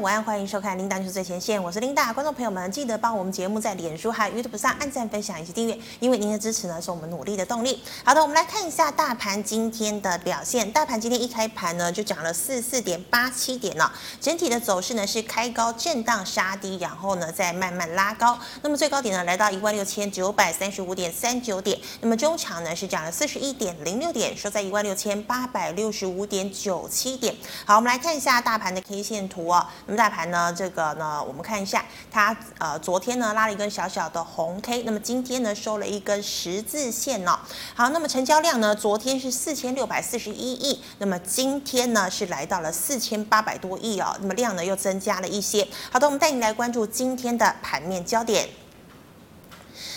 午安，欢迎收看《琳达就是最前线》，我是琳达。观众朋友们，记得帮我们节目在脸书还有 YouTube 上按赞、分享以及订阅，因为您的支持呢是我们努力的动力。好的，我们来看一下大盘今天的表现。大盘今天一开盘呢就涨了四四点八七点了，整体的走势呢是开高震荡杀低，然后呢再慢慢拉高。那么最高点呢来到一万六千九百三十五点三九点，那么中场呢是涨了四十一点零六点，收在一万六千八百六十五点九七点。好，我们来看一下大盘的 K 线图哦。那么大盘呢，这个呢，我们看一下，它呃昨天呢拉了一根小小的红 K，那么今天呢收了一根十字线哦。好，那么成交量呢，昨天是四千六百四十一亿，那么今天呢是来到了四千八百多亿哦，那么量呢又增加了一些。好的，我们带你来关注今天的盘面焦点。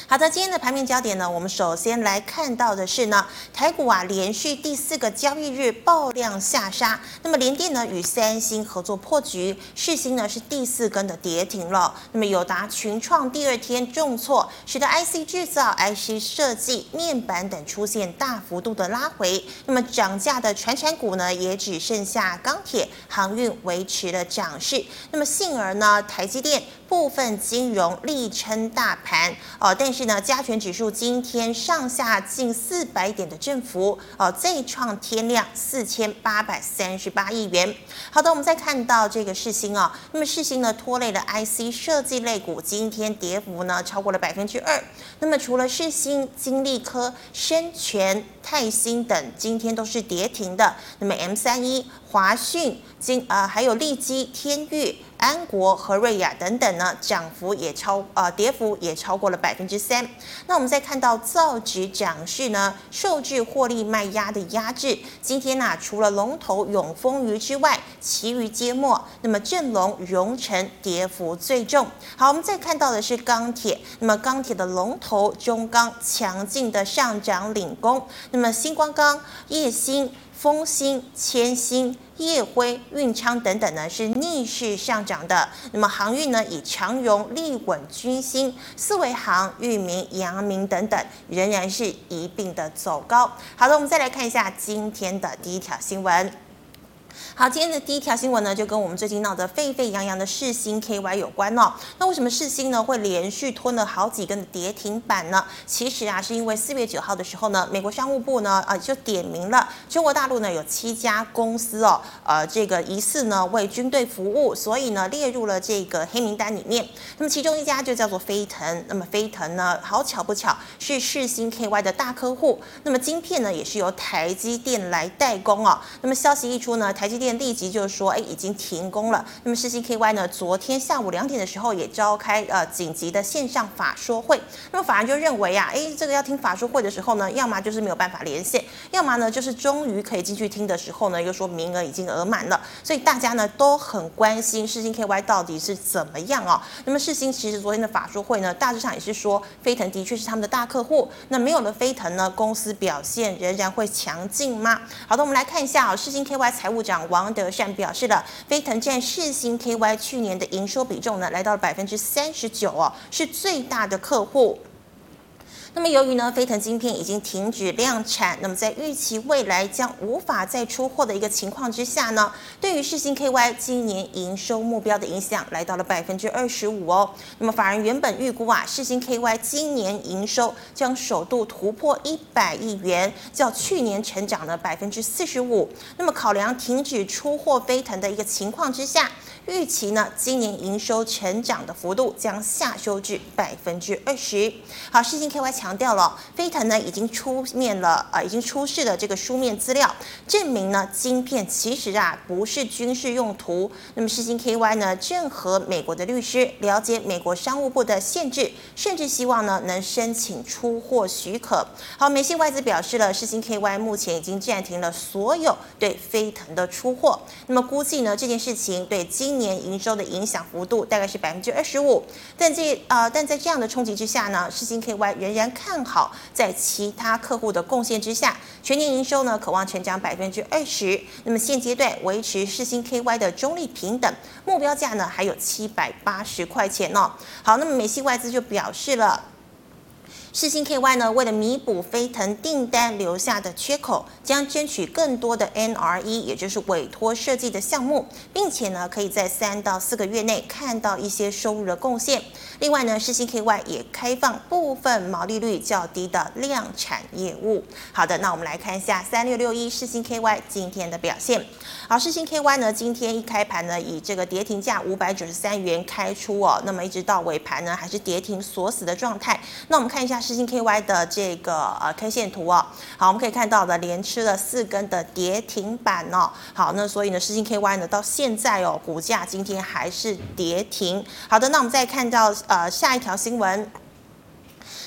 好的，今天的盘面焦点呢，我们首先来看到的是呢，台股啊连续第四个交易日爆量下杀，那么联电呢与三星合作破局，世芯呢是第四根的跌停了，那么友达、群创第二天重挫，使得 IC 制造、IC 设计、面板等出现大幅度的拉回，那么涨价的传产股呢也只剩下钢铁、航运维持了涨势，那么幸而呢台积电。部分金融力撑大盘哦，但是呢，加权指数今天上下近四百点的振幅哦，再创天量四千八百三十八亿元。好的，我们再看到这个世芯啊，那么世芯呢拖累了 IC 设计类股，今天跌幅呢超过了百分之二。那么除了世芯、金利科、深全、泰芯等今天都是跌停的，那么 M 三一、华讯、金呃还有利基、天域。安国和瑞亚等等呢，涨幅也超呃，跌幅也超过了百分之三。那我们再看到造纸涨势呢，受制获利卖压的压制。今天呢、除了龙头永丰余之外，其余皆没。那么正隆、荣成跌幅最重。好，我们再看到的是钢铁。那么钢铁的龙头中钢强劲的上涨领工。那么星光钢、叶兴。丰兴、千星、夜辉、运昌等等呢，是逆势上涨的。那么航运呢，以长荣、力稳、军兴、四维航、裕民、阳明等等，仍然是一并的走高。好的，我们再来看一下今天的第一条新闻。好，今天的第一条新闻呢，就跟我们最近闹得沸沸扬扬的世芯 KY 有关哦。那为什么世芯呢会连续吞了好几根的跌停板呢？其实啊，是因为四月九号的时候呢，美国商务部呢，呃，就点名了中国大陆呢有七家公司哦，呃，这个疑似呢为军队服务，所以呢列入了这个黑名单里面。那么其中一家就叫做飞腾，那么飞腾呢，好巧不巧是世芯 KY 的大客户，那么晶片呢也是由台积电来代工哦。那么消息一出呢，台积电。立即就是说，哎，已经停工了。那么世新 KY 呢，昨天下午两点的时候也召开呃紧急的线上法说会。那么法人就认为啊，哎，这个要听法说会的时候呢，要么就是没有办法连线，要么呢就是终于可以进去听的时候呢，又说名额已经额满了。所以大家呢都很关心世新 KY 到底是怎么样哦。那么世新其实昨天的法说会呢，大致上也是说，飞腾的确是他们的大客户。那没有了飞腾呢，公司表现仍然会强劲吗？好的，我们来看一下啊、世新 KY 财务长。王德善表示了，飞腾占世星 KY 去年的营收比重呢，来到了百分之三十九哦，是最大的客户。那么由于呢，飞腾晶片已经停止量产，那么在预期未来将无法再出货的一个情况之下呢，对于世芯 KY 今年营收目标的影响来到了百分之二十五哦。那么法人原本预估啊，世芯 KY 今年营收将首度突破一百亿元，较去年成长了百分之四十五。那么考量停止出货飞腾的一个情况之下。预期呢，今年营收成长的幅度将下修至百分之二十。好，世芯 KY 强调了，飞腾呢已经出面了，呃，已经出示了这个书面资料，证明呢晶片其实啊不是军事用途。那么世芯 KY 呢正和美国的律师了解美国商务部的限制，甚至希望呢能申请出货许可。好，美信外资表示了，世芯 KY 目前已经暂停了所有对飞腾的出货。那么估计呢这件事情对今年营收的影响幅度大概是百分之二十五，但这呃，但在这样的冲击之下呢，世芯 KY 仍然看好，在其他客户的贡献之下，全年营收呢渴望成长百分之二十。那么现阶段维持世芯 KY 的中立平等目标价呢还有七百八十块钱哦。好，那么美系外资就表示了。世芯 KY 呢，为了弥补飞腾订单留下的缺口，将争取更多的 NRE，也就是委托设计的项目，并且呢，可以在三到四个月内看到一些收入的贡献。另外呢，世芯 KY 也开放部分毛利率较低的量产业务。好的，那我们来看一下三六六一世芯 KY 今天的表现。好，世芯 KY 呢，今天一开盘呢，以这个跌停价五百九十三元开出哦，那么一直到尾盘呢，还是跌停锁死的状态。那我们看一下。世星 KY 的这个呃 K 线图哦，好，我们可以看到的连吃了四根的跌停板哦，好，那所以呢，世星 KY 呢到现在哦，股价今天还是跌停。好的，那我们再看到呃下一条新闻。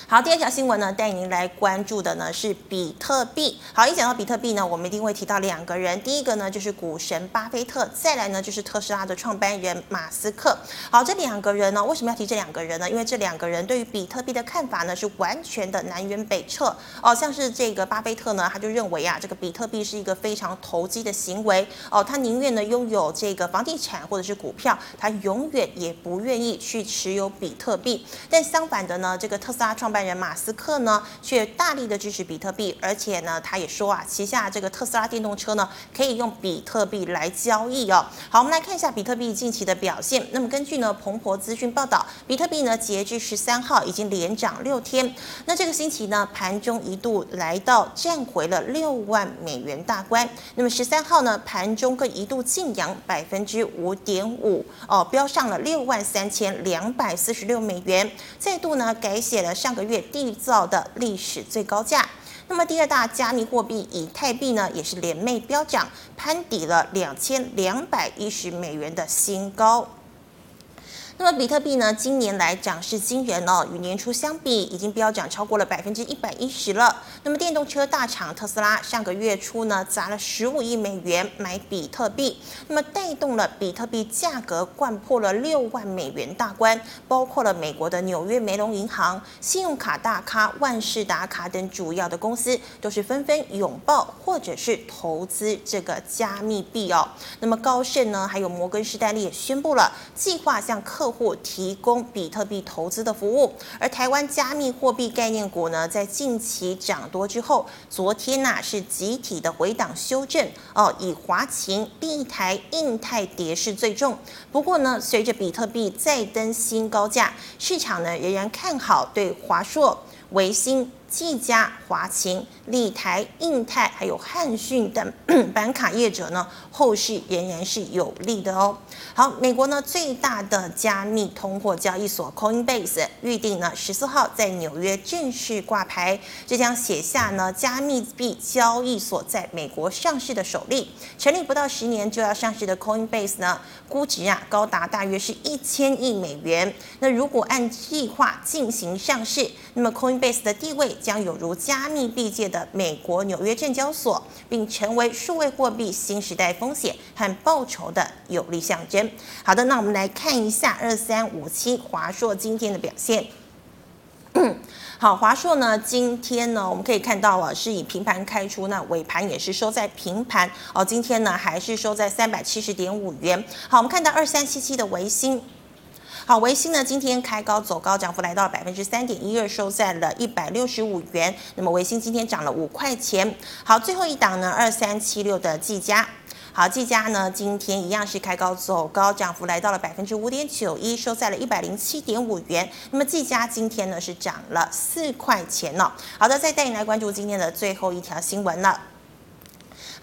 好，第二条新闻呢，带您来关注的呢是比特币。好，一讲到比特币呢，我们一定会提到两个人，第一个呢就是股神巴菲特，再来呢就是特斯拉的创办人马斯克。好，这两个人呢，为什么要提这两个人呢？因为这两个人对于比特币的看法呢是完全的南辕北辙。哦，像是这个巴菲特呢，他就认为啊，这个比特币是一个非常投机的行为。哦，他宁愿呢拥有这个房地产或者是股票，他永远也不愿意去持有比特币。但相反的呢，这个特斯拉创办办人马斯克呢，却大力的支持比特币，而且呢，他也说啊，旗下这个特斯拉电动车呢，可以用比特币来交易哦。好，我们来看一下比特币近期的表现。那么根据呢彭博资讯报道，比特币呢截至十三号已经连涨六天。那这个星期呢，盘中一度来到站回了六万美元大关。那么十三号呢，盘中更一度劲扬百分之五点五哦，飙上了六万三千两百四十六美元，再度呢改写了上个月缔造的历史最高价。那么第二大加密货币以太币呢，也是连袂飙涨，攀抵了两千两百一十美元的新高。那么比特币呢，今年来涨势惊人哦，与年初相比，已经飙涨超过了百分之一百一十了。那么电动车大厂特斯拉上个月初呢，砸了十五亿美元买比特币，那么带动了比特币价格掼破了六万美元大关，包括了美国的纽约梅隆银行、信用卡大咖万事达卡等主要的公司，都是纷纷拥抱或者是投资这个加密币哦。那么高盛呢，还有摩根士丹利也宣布了计划向客客户提供比特币投资的服务，而台湾加密货币概念股呢，在近期涨多之后，昨天呢、是集体的回档修正哦，以华擎、立台、印太跌势最重。不过呢，随着比特币再登新高价，市场呢仍然看好对华硕、维新。技嘉、华擎、立台、印泰，还有汉讯等 板卡业者呢，后续仍然是有利的哦。好，美国呢最大的加密通货交易所 Coinbase 预定呢十四号在纽约正式挂牌，这将写下呢加密币交易所在美国上市的首例。成立不到十年就要上市的 Coinbase 呢，估值啊高达大约是一千亿美元。那如果按计划进行上市，那么 Coinbase 的地位。将有如加密币界的美国纽约证交所，并成为数位货币新时代风险和报酬的有力象征。好的，那我们来看一下二三五七华硕今天的表现。好，华硕呢，今天呢，我们可以看到啊，是以平盘开出，那尾盘也是收在平盘哦。今天呢，还是收在三百七十点五元。好，我们看到二三七七的维星。好，微星呢，今天开高走高，涨幅来到了百分之三点一二，收在了一百六十五元。那么微星今天涨了五块钱。好，最后一档呢，二三七六的技嘉。好，技嘉呢，今天一样是开高走高，涨幅来到了百分之五点九一，收在了一百零七点五元。那么技嘉今天呢是涨了四块钱哦。好的，再带你来关注今天的最后一条新闻了。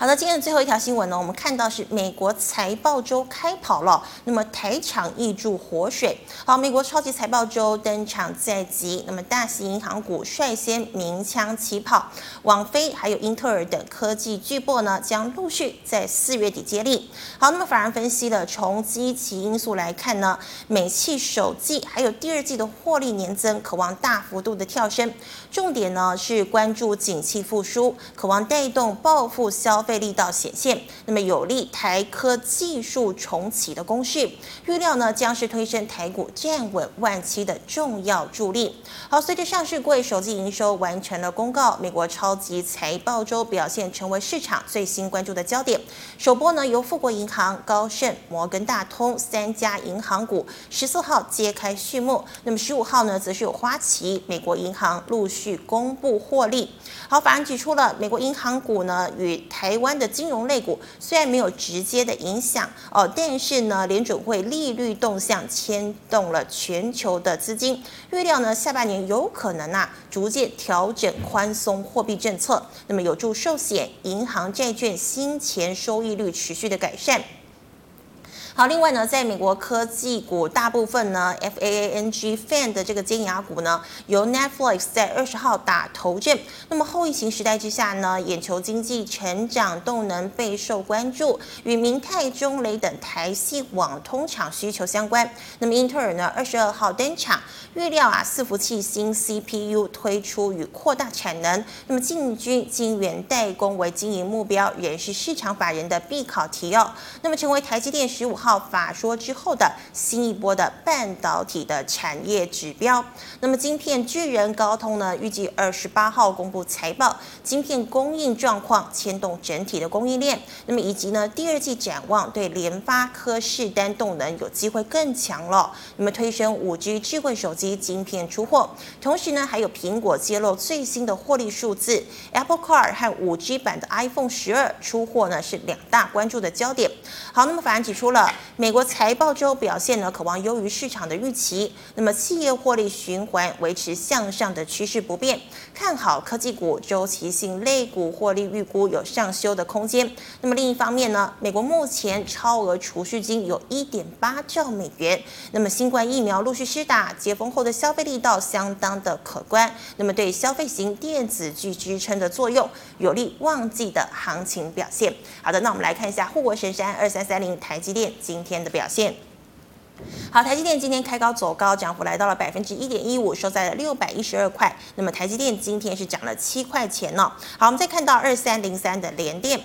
好的，今天的最后一条新闻呢，我们看到是美国财报周开跑了，那么台厂挹注活水。好，美国超级财报周登场在即，那么大型银行股率先鸣枪起跑，网飞还有英特尔等科技巨擘呢，将陆续在四月底接力。好，那么法人分析了，从基期因素来看呢，美企首季还有第二季的获利年增，可望大幅度的跳升。重点呢是关注景气复苏，渴望带动报复消费。费力道显现，那么有利台科技术重启的攻势，预料呢将是推升台股站稳万七的重要助力。好，随着上市柜首季营收完成了公告，美国超级财报周表现成为市场最新关注的焦点。首波呢由富国银行、高盛、摩根大通三家银行股十四号揭开序幕，那么十五号呢则是有花旗、美国银行陆续公布获利。好，法人指出了美国银行股呢与台台湾的金融类股虽然没有直接的影响哦，但是呢联准会利率动向牵动了全球的资金，预料呢下半年有可能啊逐渐调整宽松货币政策，那么有助寿险、银行、债券新钱收益率持续的改善。好，另外呢，在美国科技股大部分呢，F A A N G Fan 的这个尖牙股呢，由 Netflix 在二十号打头阵。那么后疫情时代之下呢，眼球经济成长动能备受关注，与明泰、中雷等台系网通厂需求相关。那么英特尔呢，二十二号登场，预料啊，伺服器新 C P U 推出与扩大产能。那么进军晶圆代工为经营目标，也是市场法人的必考题哦。那么成为台积电十五号法说之后的新一波的半导体的产业指标，那么晶片巨人高通呢，预计二十八号公布财报，晶片供应状况牵动整体的供应链，那么以及呢第二季展望对联发科释单动能有机会更强了，那么推升五 G 智慧手机晶片出货，同时呢还有苹果揭露最新的获利数字，Apple Car 和五 G 版的 iPhone 十二出货呢是两大关注的焦点。好，那么法案指出了。美国财报周表现呢，可望优于市场的预期。那么企业获利循环维持向上的趋势不变，看好科技股、周期性类股获利预估有上修的空间。那么另一方面呢，美国目前超额储蓄金有一点八兆美元。那么新冠疫苗陆续施打，解封后的消费力道相当的可观。那么对消费型电子具支撑的作用，有利旺季的行情表现。好的，那我们来看一下护国神山二三三零台积电。今天的表现好，台积电今天开高走高，涨幅来到了百分之一点一五，收在了六百一十二块。那么台积电今天是涨了七块钱呢。好，我们再看到二三零三的联电，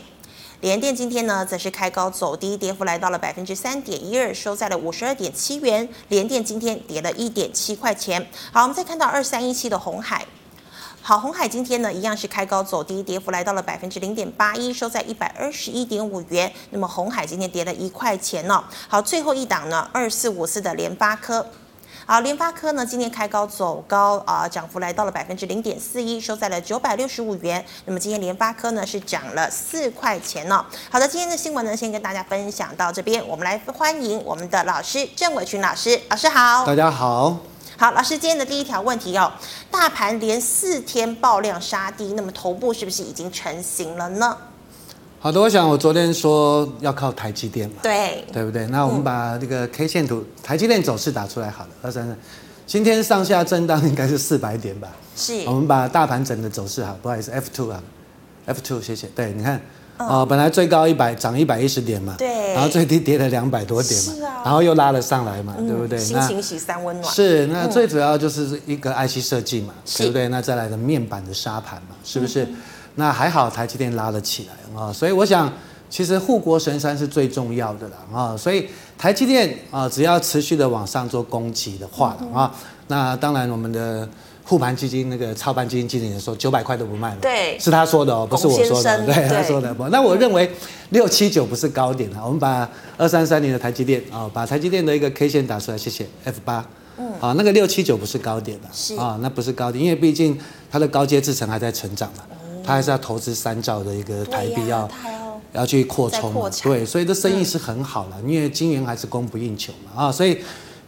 联电今天呢则是开高走低，跌幅来到了百分之三点一二，收在了五十二点七元。联电今天跌了一点七块钱。好，我们再看到二三一七的红海。好，鸿海今天呢一样是开高走低，跌幅来到了百分之零点八一，收在一百二十一点五元。那么鸿海今天跌了一块钱呢、好，最后一档呢，二四五四的联发科。好，联发科呢今天开高走高啊，涨幅来到了百分之零点四一，收在了九百六十五元。那么今天联发科呢是涨了四块钱呢、好的，今天的新闻呢先跟大家分享到这边，我们来欢迎我们的老师郑伟群老师，老师好。大家好。好，老师，今天的第一条问题哦，大盘连四天爆量杀低，那么头部是不是已经成型了呢？好的，我想我昨天说要靠台积电嘛，对，对不对？那我们把这个 K 线图，嗯、台积电走势打出来好了。二三三，今天上下震荡应该是四百点吧？是。我们把大盘整的走势好，不好意思，F two 啊，F two，谢谢。对，你看。哦，本来最高一百涨一百一十点嘛，对，然后最低跌了两百多点嘛，啊、然后又拉了上来嘛，嗯、对不对？心情喜三温暖。是，那最主要就是一个 IC 设计嘛，对不对？那再来的面板的沙盘嘛，是不是？嗯、那还好台积电拉了起来啊，所以我想，其实护国神山是最重要的了啊，所以台积电啊，只要持续的往上做攻击的话了啊，那当然我们的。护盘基金那个操盘基金经理人说九百块都不卖了，对，是他说的哦，不是我说的，对，对。他说的。那我认为六七九不是高点啊，我们把二三三年的台积电啊，把台积电的一个 K 线打出来，谢谢 F 八，嗯，啊，那个六七九不是高点的，是。啊，那不是高点，因为毕竟它的高阶制程还在成长嘛，它还是要投资三兆的一个台币要要去扩充嘛，对，所以这生意是很好了，因为晶圆还是供不应求嘛，啊，所以。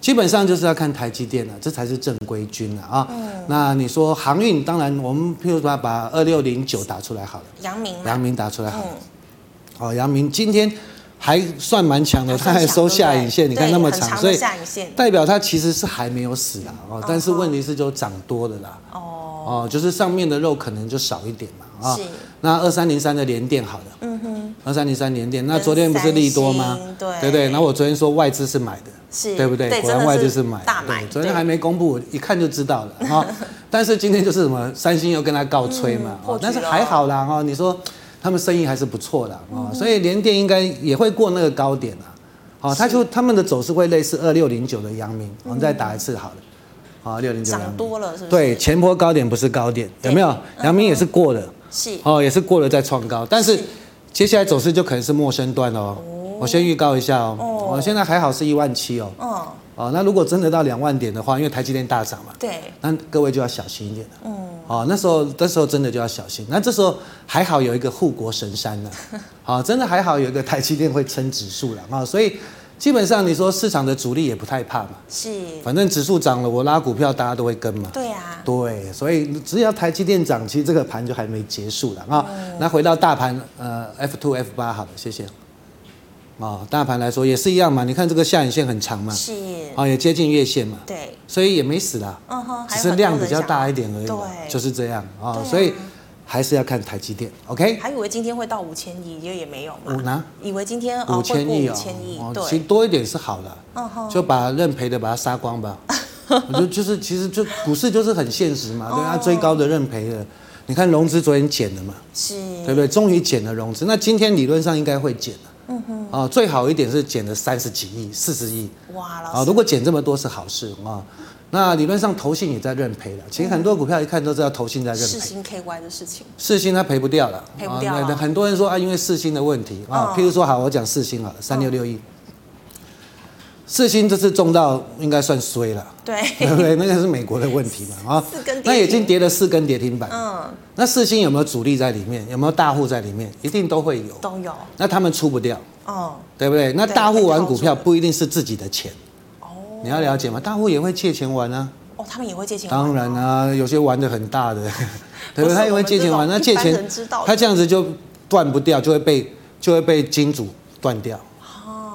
基本上就是要看台积电了，这才是正规军了啊。嗯。那你说航运，当然我们譬如说把二六零九打出来好了。阳明。阳明打出来好了。嗯。哦，阳明今天还算蛮强的，它还收下影线，你看那么长，所以代表它其实是还没有死啊哦。但是问题是就涨多了啦。哦。哦，就是上面的肉可能就少一点嘛啊。是。那二三零三的连电好了。嗯哼。二三零三连电，那昨天不是利多吗？对。对对，那我昨天说外资是买的。是对不对？果然外就是买，大买。昨天还没公布，一看就知道了啊。但是今天就是什么，三星又跟他告吹嘛。但是还好啦哈。你说他们生意还是不错的啊，所以联电应该也会过那个高点啊。好，它就他们的走势会类似二六零九的阳明，我们再打一次好了。好，六零九涨多了是不是？对，前波高点不是高点，有没有？阳明也是过了，是哦，也是过了再创高，但是接下来走势就可能是陌生段哦。我先预告一下哦，我现在还好是一万七哦。嗯。哦，那如果真的到两万点的话，因为台积电大涨嘛，对，那各位就要小心一点了。嗯。哦，那时候那时候真的就要小心。那这时候还好有一个护国神山呢，好，真的还好有一个台积电会撑指数了啊，所以。基本上你说市场的主力也不太怕嘛，是，反正指数涨了，我拉股票大家都会跟嘛。对啊，对，所以只要台积电涨，其实这个盘就还没结束了啊。嗯、那回到大盘，呃，F two F 八好了，谢谢。哦，大盘来说也是一样嘛，你看这个下影线很长嘛，是，哦，也接近月线嘛，对，所以也没死啦，嗯哼，只是量比较大一点而已，对，就是这样啊，哦、所以。还是要看台积电，OK？还以为今天会到五千亿，也也没有嘛。呢？以为今天五千亿哦，五千亿，对，其实多一点是好的。嗯哼，就把认赔的把它杀光吧。我 就就是其实就股市就是很现实嘛，对啊，追高的认赔的。你看融资昨天减了嘛，是，对不对？终于减了融资，那今天理论上应该会减了。嗯哼，啊，最好一点是减了三十几亿、四十亿。哇，啊，如果减这么多是好事啊。那理论上投信也在认赔了，其实很多股票一看都知道投信在认赔。四星 KY 的事情，四星它赔不掉了，赔不掉了。很多人说啊，因为四星的问题啊，譬如说好，我讲四星好了，三六六一，世芯这次中到应该算衰了，对，对不对？那个是美国的问题嘛 啊，那已经跌了四根跌停板，嗯，那四星有没有主力在里面？有没有大户在里面？一定都会有，都有。那他们出不掉，哦，对不对？那大户玩股票不一定是自己的钱。你要了解吗？大户也会借钱玩啊。哦，他们也会借钱玩。当然啊，有些玩的很大的，对不对？他也会借钱玩。那借钱，他这样子就断不掉，就会被就会被金主断掉。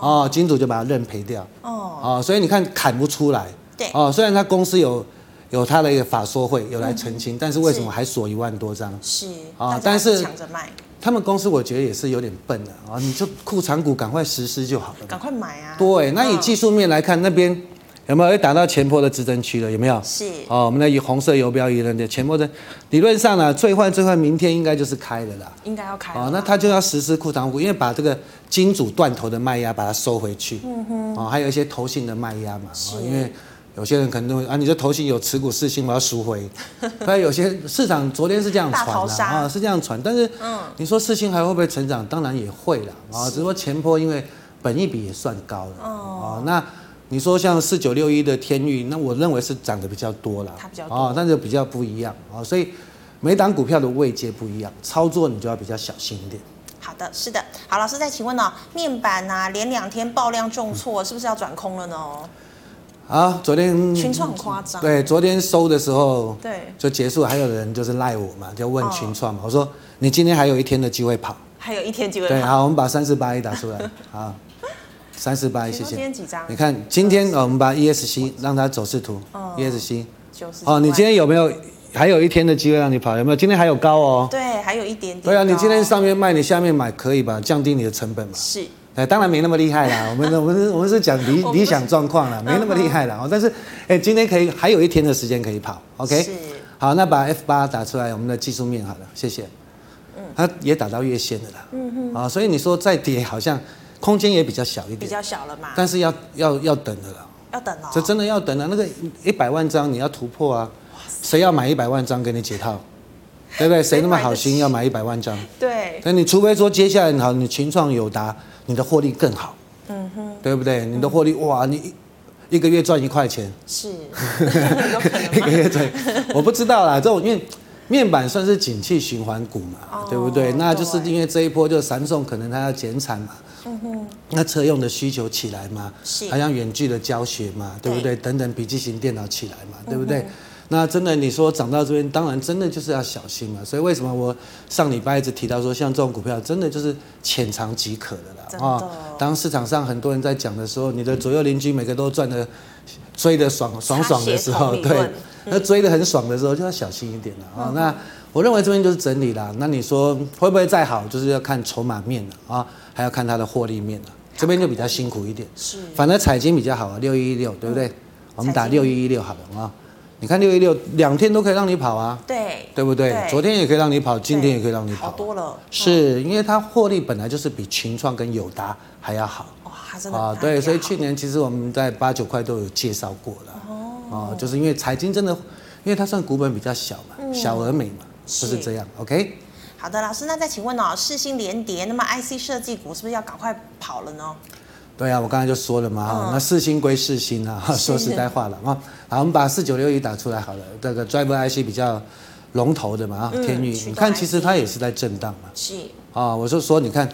哦，金主就把它认赔掉。哦。哦，所以你看砍不出来。对。哦，虽然他公司有有他的一个法说会有来澄清，但是为什么还锁一万多张？是。啊，但是抢着卖。他们公司我觉得也是有点笨的啊，你就库藏股赶快实施就好了。赶快买啊。对，那以技术面来看，那边。有没有？会打到前坡的支撑区了？有没有？是。哦，我们的以红色游标仪的前坡的，理论上呢，最坏最坏，明天应该就是开了啦。应该要开。哦，那他就要实施库藏股，因为把这个金主断头的卖压把它收回去。嗯哼。哦，还有一些投信的卖压嘛。是。因为有些人可能都会啊，你这投信有持股四星，我要赎回。所以有些市场昨天是这样传的啊，是这样传。但是，嗯，你说四星还会不会成长？当然也会啦啊，只不过前坡因为本益比也算高了。哦。那。你说像四九六一的天域，那我认为是涨得比较多了，它比较多。哦，但是比较不一样。啊，所以每档股票的位阶不一样，操作你就要比较小心一点。好的，是的，好，老师再请问呢，面板啊，连两天爆量重挫，是不是要转空了呢？啊，昨天群创很夸张，对，昨天收的时候，对，就结束，还有人就是赖我嘛，就问群创嘛，我说你今天还有一天的机会跑，还有一天机会跑，对，好，我们把三四八一打出来，好。三四八，谢谢。今天几张？你看今天哦，我们把 ESC 让它走势图，ESC。哦，你今天有没有还有一天的机会让你跑？有没有？今天还有高哦。对，还有一点点。对啊，你今天上面卖，你下面买可以吧？降低你的成本嘛。是。哎，当然没那么厉害啦。我们我们我们是讲理 理想状况啦，没那么厉害啦。哦，但是哎，今天可以还有一天的时间可以跑，OK。是。好，那把 F 八打出来，我们的技术面好了，谢谢。嗯。它也打到月线的啦。嗯嗯。啊，所以你说再跌好像。空间也比较小一点，比较小了嘛。但是要要要等的了，要等哦。这真的要等了！那个一百万张你要突破啊，谁要买一百万张给你解套？对不对？谁那么好心要买一百万张？对。那你除非说接下来好，你群创友达，你的获利更好，嗯哼，对不对？你的获利哇，你一个月赚一块钱，是，一个月赚，我不知道啦，这种因为。面板算是景气循环股嘛，哦、对不对？那就是因为这一波就三送可能它要减产嘛，嗯哼，那车用的需求起来嘛，是，还像远距的教学嘛，对不对？对等等笔记型电脑起来嘛，对不对？嗯、那真的你说涨到这边，当然真的就是要小心嘛。所以为什么我上礼拜一直提到说，像这种股票真的就是浅尝即可的啦。啊、哦，当市场上很多人在讲的时候，你的左右邻居每个都赚的追的爽爽爽的时候，对。那追得很爽的时候就要小心一点了啊！那我认为这边就是整理了。那你说会不会再好？就是要看筹码面了啊，还要看它的获利面了。这边就比较辛苦一点。是。反正彩金比较好啊，六一一六，对不对？我们打六一一六好了啊。你看六一六两天都可以让你跑啊，对，对不对？对昨天也可以让你跑，今天也可以让你跑，好多了。是因为它获利本来就是比群创跟友达还要好。哇，它真的啊，对，所以去年其实我们在八九块都有介绍过了。哦，就是因为财经真的，因为它算股本比较小嘛，嗯、小而美嘛，就是这样。OK。好的，老师，那再请问哦，世芯连跌，那么 IC 设计股是不是要赶快跑了呢？对啊，我刚才就说了嘛，嗯、那四星归四星啊，说实在话了啊，好，我们把四九六一打出来好了，这个 Driver IC 比较龙头的嘛啊，天宇，你看其实它也是在震荡嘛，是啊，我就说你看，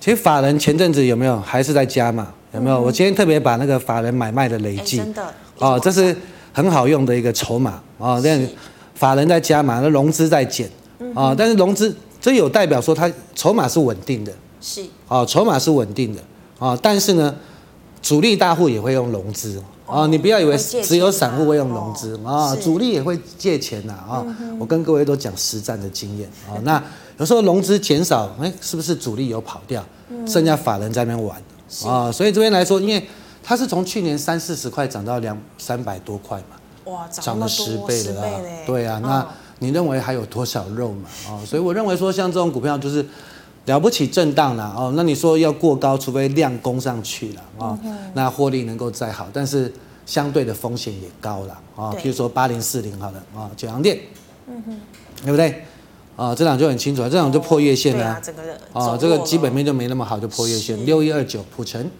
其实法人前阵子有没有还是在加嘛？有没有？我今天特别把那个法人买卖的累计，真的哦，这是很好用的一个筹码啊，这样法人在加码，那融资在减啊，但是融资这有代表说它筹码是稳定的，是啊，筹码是稳定的。啊，但是呢，主力大户也会用融资啊，你不要以为只有散户会用融资啊，主力也会借钱呐啊。我跟各位都讲实战的经验啊，那有时候融资减少，哎，是不是主力有跑掉，剩下法人在那边玩啊？所以这边来说，因为它是从去年三四十块涨到两三百多块嘛，哇，涨了十倍了啊，对啊，那你认为还有多少肉嘛？啊，所以我认为说像这种股票就是。了不起震荡了哦，那你说要过高，除非量攻上去了啊，那获利能够再好，但是相对的风险也高了啊。比如说八零四零好了啊，九阳店，嗯哼，对不对？啊，这档就很清楚了，这档就破月线了。啊，啊，这个基本面就没那么好，就破月线。六一二九普成，嗯，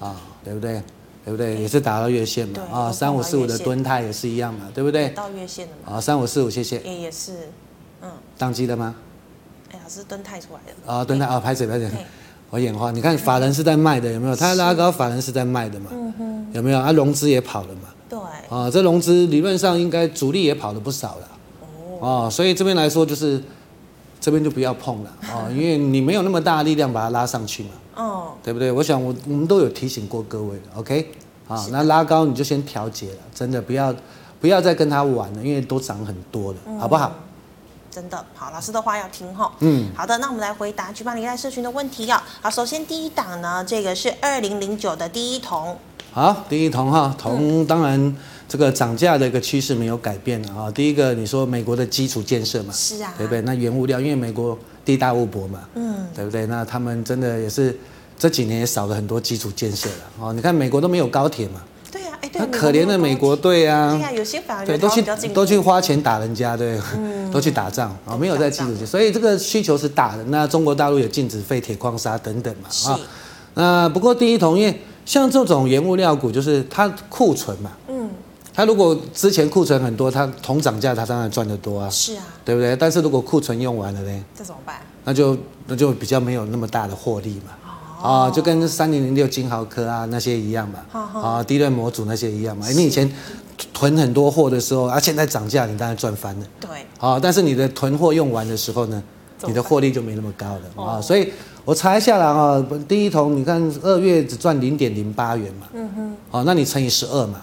啊，对不对？对不对？也是打到月线嘛啊，三五四五的蹲态也是一样嘛，对不对？到月线了嘛。啊，三五四五，谢谢。也也是，嗯，当机的吗？哎呀，是敦泰出来的啊，敦泰啊，拍水拍水，我眼花。你看法人是在卖的，有没有？他拉高，法人是在卖的嘛？有没有？啊，融资也跑了嘛？对。啊，这融资理论上应该主力也跑了不少了。哦。所以这边来说就是，这边就不要碰了啊，因为你没有那么大的力量把它拉上去嘛。哦。对不对？我想我我们都有提醒过各位，OK？啊，那拉高你就先调节了，真的不要不要再跟他玩了，因为都涨很多了，好不好？真的好，老师的话要听哈。嗯，好的，那我们来回答聚邦离岸社群的问题啊。好，首先第一档呢，这个是二零零九的第一铜。好，第一铜哈，铜当然这个涨价的一个趋势没有改变了啊。第一个你说美国的基础建设嘛，是啊，对不对？那原物料，因为美国地大物博嘛，嗯，对不对？那他们真的也是这几年也少了很多基础建设了哦。你看美国都没有高铁嘛。那可怜的美国队啊，对啊，有些反而对都去都去花钱打人家，对，嗯、都去打仗啊，哦、没有在基础建设，所以这个需求是大的。那中国大陆也禁止废铁矿砂等等嘛，啊那不过第一铜，因为像这种原物料股，就是它库存嘛，嗯，它如果之前库存很多，它同涨价，它当然赚得多啊，是啊，对不对？但是如果库存用完了呢，这怎么办？那就那就比较没有那么大的获利嘛。啊，就跟三零零六金豪科啊那些一样嘛，啊，DRAM 模组那些一样嘛。你以前囤很多货的时候，啊，现在涨价，你当然赚翻了。对。啊，但是你的囤货用完的时候呢，你的获利就没那么高了啊。所以我查一下啦啊，第一桶你看二月只赚零点零八元嘛。嗯哼。哦，那你乘以十二嘛，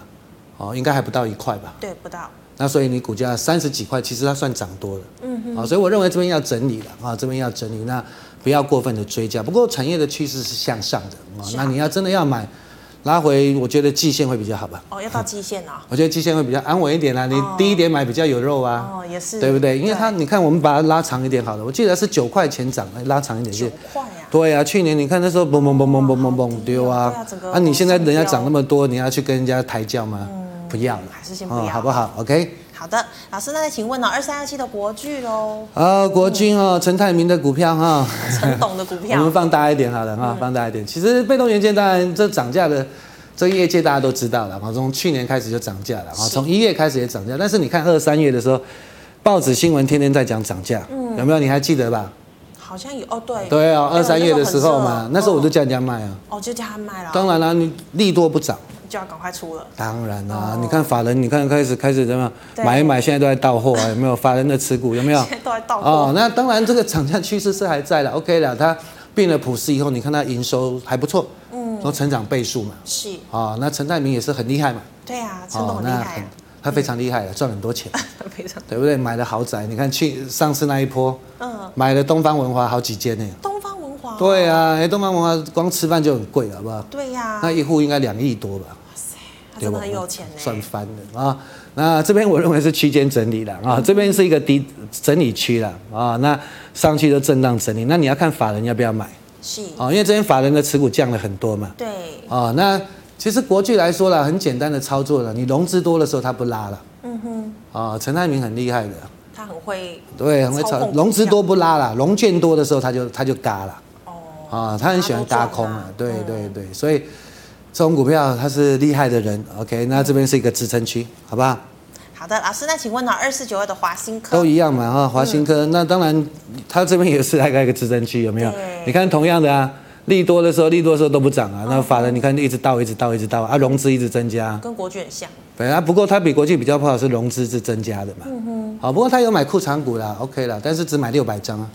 哦，应该还不到一块吧？对，不到。那所以你股价三十几块，其实它算涨多了。嗯哼。啊，所以我认为这边要整理了啊，这边要整理那。不要过分的追加，不过产业的趋势是向上的啊。那你要真的要买，拉回，我觉得季线会比较好吧？哦，要到季线啊？我觉得季线会比较安稳一点啊。你低一点买比较有肉啊。哦，也是。对不对？因为它，你看我们把它拉长一点好了。我记得是九块钱涨，拉长一点是。九块呀。对啊，去年你看那时候嘣嘣嘣嘣嘣嘣嘣丢啊。啊，你现在人家涨那么多，你要去跟人家抬轿吗？不要了，还是先不要，好不好？OK。好的，老师，那再请问呢？二三二七的国巨喽。啊，国巨哦，陈泰明的股票哈。陈董的股票。我们放大一点好了哈，放大一点。其实被动元件当然这涨价的，这个业界大家都知道了，从去年开始就涨价了，啊，从一月开始也涨价。但是你看二三月的时候，报纸新闻天天在讲涨价，有没有？你还记得吧？好像有哦，对。对啊，二三月的时候嘛，那时候我就叫人家卖啊。哦，就叫他卖了。当然了，你利多不涨。就要赶快出了，当然啦、啊，哦、你看法人，你看开始开始怎么样对买一买，现在都在到货啊，有没有？法人的持股有没有？现在都在到货。哦，那当然这个涨价趋势是还在的，OK 了。它变了普斯以后，你看它营收还不错，嗯，都成长倍数嘛。是。啊、哦，那陈泰明也是很厉害嘛。对啊，很厉害、啊哦。他非常厉害了，赚很多钱。非常。对不对？买了豪宅，你看去上次那一波，嗯，买了东方文华好几间呢。东方文华。对啊，哎，东方文华光吃饭就很贵，好不好？对呀、啊。那一户应该两亿多吧。他真的很有钱呢，赚翻的啊！那这边我认为是区间整理了啊，这边是一个低整理区了啊，那上去就震荡整理，那你要看法人要不要买，是。啊，因为这边法人的持股降了很多嘛，对。啊，那其实国巨来说了，很简单的操作了，你融资多的时候它不拉了，嗯哼，啊，陈泰明很厉害的，他很会对，很会炒，融资多不拉了，融券多的时候他就他就嘎了，哦，啊，他很喜欢嘎空啊，对对对，所以。这种股票它是厉害的人，OK，那这边是一个支撑区，好不好？好的，老师，那请问呢，二四九二的华新科都一样嘛？哈，华新科，那当然，它这边也是大概一个支撑区，有没有？你看同样的啊，利多的时候，利多的时候都不涨啊，那法人你看一直倒，一直倒，一直倒啊，融资一直增加，跟国巨很像。对啊，不过它比国巨比较不好是融资是增加的嘛。嗯哼。好，不过它有买库藏股啦，OK 啦，但是只买六百张啊。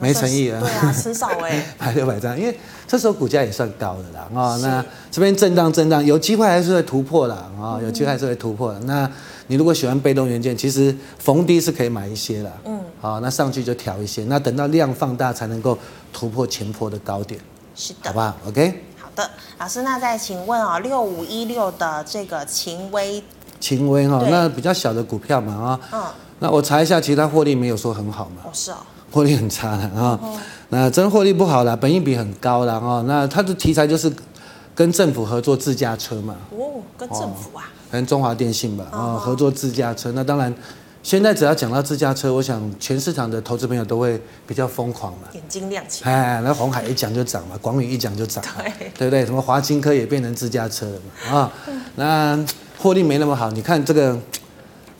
没诚意啊！对啊，很少哎，买六百张，因为这时候股价也算高的啦啊。那这边震荡震荡，有机会还是会突破的啊，有机会还是会突破的。那你如果喜欢被动元件，其实逢低是可以买一些的。嗯，好，那上去就调一些，那等到量放大才能够突破前坡的高点。是的，好不好？OK。好的，老师，那再请问啊，六五一六的这个秦威，秦威哈，那比较小的股票嘛啊。嗯。那我查一下，其他获利没有说很好嘛？哦，是哦。获利很差的啊，那真获利不好了，本益比很高了啊。那它的题材就是跟政府合作自驾车嘛。哦，跟政府啊？跟中华电信吧啊，合作自驾车。那当然，现在只要讲到自驾车，我想全市场的投资朋友都会比较疯狂了，眼睛亮起。哎，那红海一讲就涨嘛，广宇一讲就涨，对对不对？什么华金科也变成自驾车了嘛啊？那获利没那么好，你看这个。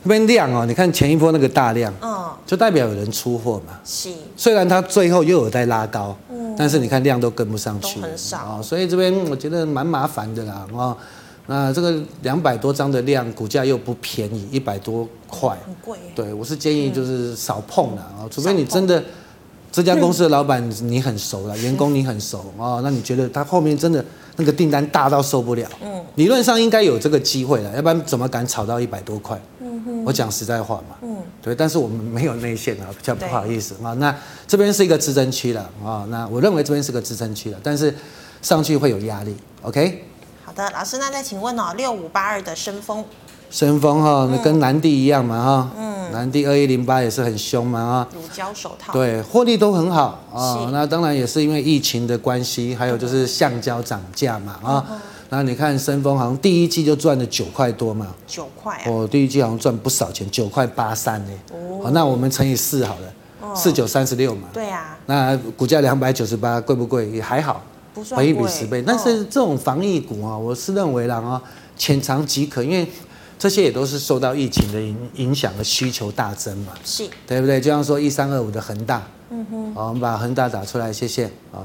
这边量哦，你看前一波那个大量，嗯，就代表有人出货嘛。是，虽然它最后又有在拉高，嗯，但是你看量都跟不上去，很少。啊，所以这边我觉得蛮麻烦的啦，啊，那这个两百多张的量，股价又不便宜，一百多块，很贵。对，我是建议就是少碰了啊，除非你真的这家公司的老板你很熟了，员工你很熟啊，那你觉得他后面真的那个订单大到受不了，嗯，理论上应该有这个机会了，要不然怎么敢炒到一百多块？我讲实在话嘛，嗯，对，但是我们没有内线啊，比较不好意思啊。那这边是一个支撑区了啊，那我认为这边是个支撑区了，但是上去会有压力。OK，好的，老师，那再请问哦，六五八二的申丰，升丰哈，那跟南帝一样嘛哈，嗯，南帝二一零八也是很凶嘛啊，乳胶手套，对，获利都很好啊。那当然也是因为疫情的关系，还有就是橡胶涨价嘛啊。那你看深丰好像第一季就赚了九块多嘛，九块啊，哦，第一季好像赚不少钱，九块八三呢。哦，那我们乘以四好了，四九三十六嘛。对啊。那股价两百九十八，贵不贵？也还好，不算贵。比十倍，但是这种防疫股啊，我是认为啦啊，浅尝即可，因为这些也都是受到疫情的影影响的需求大增嘛。是。对不对？就像说一三二五的恒大，嗯哼，好，我们把恒大打出来，谢谢啊。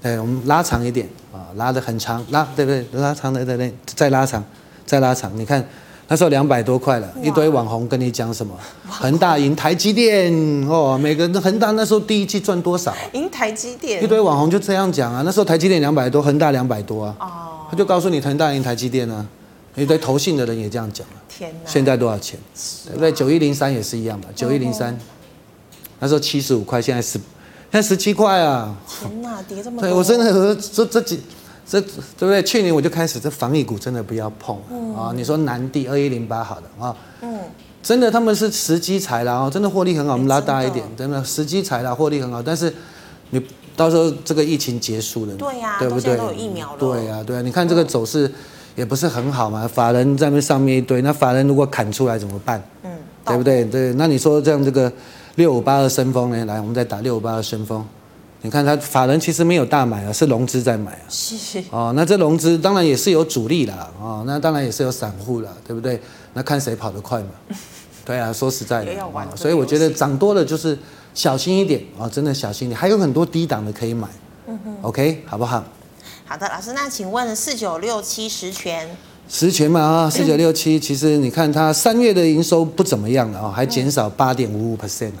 对，我们拉长一点啊，拉的很长，拉对不对？拉长的对对，再拉长，再拉长。你看那时候两百多块了，一堆网红跟你讲什么？恒大赢台积电哦，每个人恒大那时候第一季赚多少？赢台积电。一堆网红就这样讲啊，那时候台积电两百多，恒大两百多啊。哦。他就告诉你恒大赢台积电啊，一堆投信的人也这样讲了。天哪！现在多少钱？对不对？九一零三也是一样嘛，九一零三，那时候七十五块，现在十，现在十七块啊！天哪，跌这么多！对我真的说这这几这对不对？去年我就开始这防疫股真的不要碰啊！嗯哦、你说南地二一零八好的啊，嗯，真的他们是时机财了啊，真的获利很好，我们拉大一点，真的时机财啦，获利很好。但是你到时候这个疫情结束了，对呀、啊，对不对？都有疫苗了，对呀、啊，对啊，你看这个走势也不是很好嘛，法人在那上面一堆，那法人如果砍出来怎么办？嗯，对不对？对，那你说这样这个。六五八二升丰呢？来，我们再打六五八二升丰。你看它法人其实没有大买啊，是融资在买啊。哦，那这融资当然也是有主力啦，哦，那当然也是有散户啦，对不对？那看谁跑得快嘛。对啊，说实在的，哦、所以我觉得涨多了就是小心一点啊、哦，真的小心一点。还有很多低档的可以买。嗯哼。OK，好不好？好的，老师，那请问四九六七十全。十全嘛啊，四九六七，其实你看它三月的营收不怎么样了啊，还减少八点五五 percent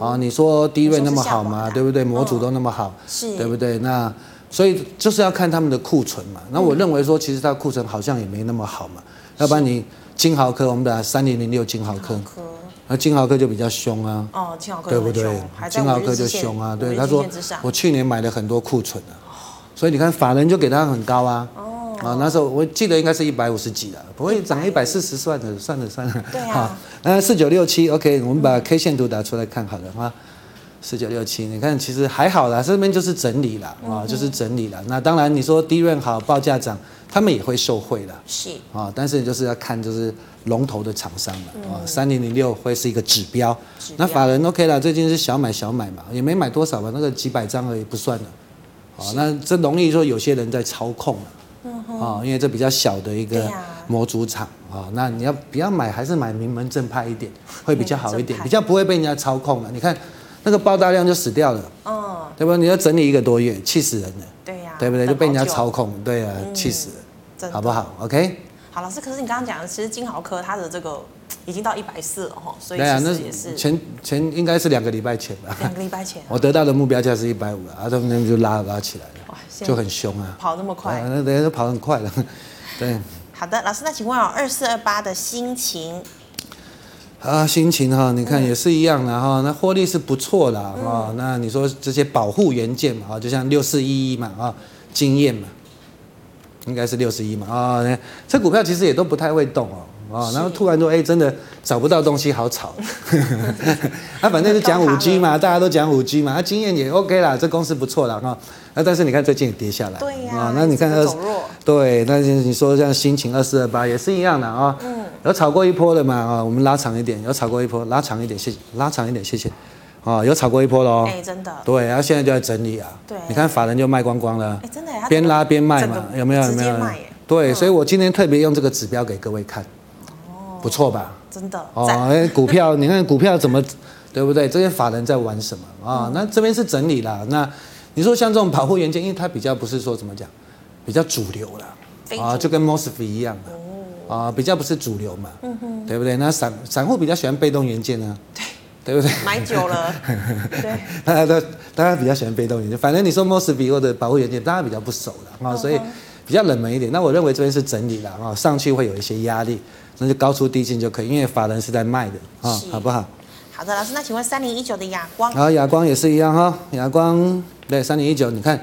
啊。你说低润那么好吗？对不对？模组都那么好，是，对不对？那所以就是要看他们的库存嘛。那我认为说，其实它库存好像也没那么好嘛。要不然你金豪科，我们的三零零六金豪科，那金豪科就比较凶啊。哦，金豪科对不对？金豪科就凶啊。对，他说我去年买了很多库存啊，所以你看法人就给他很高啊。哦啊，那时候我记得应该是一百五十几了，不会涨一百四十算了，算了算了。对啊。那四九六七，OK，我们把 K 线图打出来看好了啊。四九六七，你看其实还好啦，这边就是整理了啊，就是整理了。那当然你说低润好，报价涨，他们也会受惠的。是啊，但是就是要看就是龙头的厂商了啊，三零零六会是一个指标。那法人 OK 啦，最近是小买小买嘛，也没买多少吧，那个几百张而已，不算了。啊，那这容易说有些人在操控了啊，因为这比较小的一个模组厂啊，那你要不要买，还是买名门正派一点，会比较好一点，比较不会被人家操控了。你看。那个爆大量就死掉了，哦，对不？你要整理一个多月，气死人了，对呀，对不对？就被人家操控，对呀，气死了，好不好？OK。好，老师，可是你刚刚讲的，其实金豪科它的这个已经到一百四了哈，所以其实也是前前应该是两个礼拜前吧，两个礼拜前，我得到的目标价是一百五了啊，他们就拉拉起来了，就很凶啊，跑那么快，那等下都跑很快了，对。好的，老师，那请问哦，二四二八的心情。啊，心情哈，你看也是一样的哈，那获利是不错的啊。那你说这些保护元件嘛，啊，就像六四一一嘛，啊，经验嘛，应该是六四一嘛，啊，这股票其实也都不太会动哦。啊，然后突然说，哎，真的找不到东西好炒。他 反正就讲五 G 嘛，大家都讲五 G 嘛，他经验也 OK 啦，这公司不错啦哈。那但是你看最近也跌下来，对呀，啊，那你看二，对，那你说像心情二四二八也是一样的啊。嗯。有炒过一波的嘛啊，我们拉长一点，有炒过一波，拉长一点，谢谢，拉长一点，谢谢。啊，有炒过一波喽。哎，真的。对，然后现在就在整理啊。对。你看法人就卖光光了。哎，真的。边拉边卖嘛，有没有？有没有？对，所以我今天特别用这个指标给各位看。不错吧？真的哦，哎，股票，你看股票怎么，对不对？这些法人在玩什么啊？那这边是整理啦。那你说像这种保护元件，因为它比较不是说怎么讲，比较主流了啊，就跟 MOSFET 一样的啊，比较不是主流嘛，对不对？那散散户比较喜欢被动元件呢，对，对不对？买久了，对，大家都大家比较喜欢被动元件，反正你说 MOSFET 或者保护元件，大家比较不熟了啊，所以比较冷门一点。那我认为这边是整理了啊，上去会有一些压力。那就高出低进就可以，因为法人是在卖的啊，好不好？好的，老师，那请问三零一九的亚光？好，亚光也是一样哈，亚光对三零一九，你看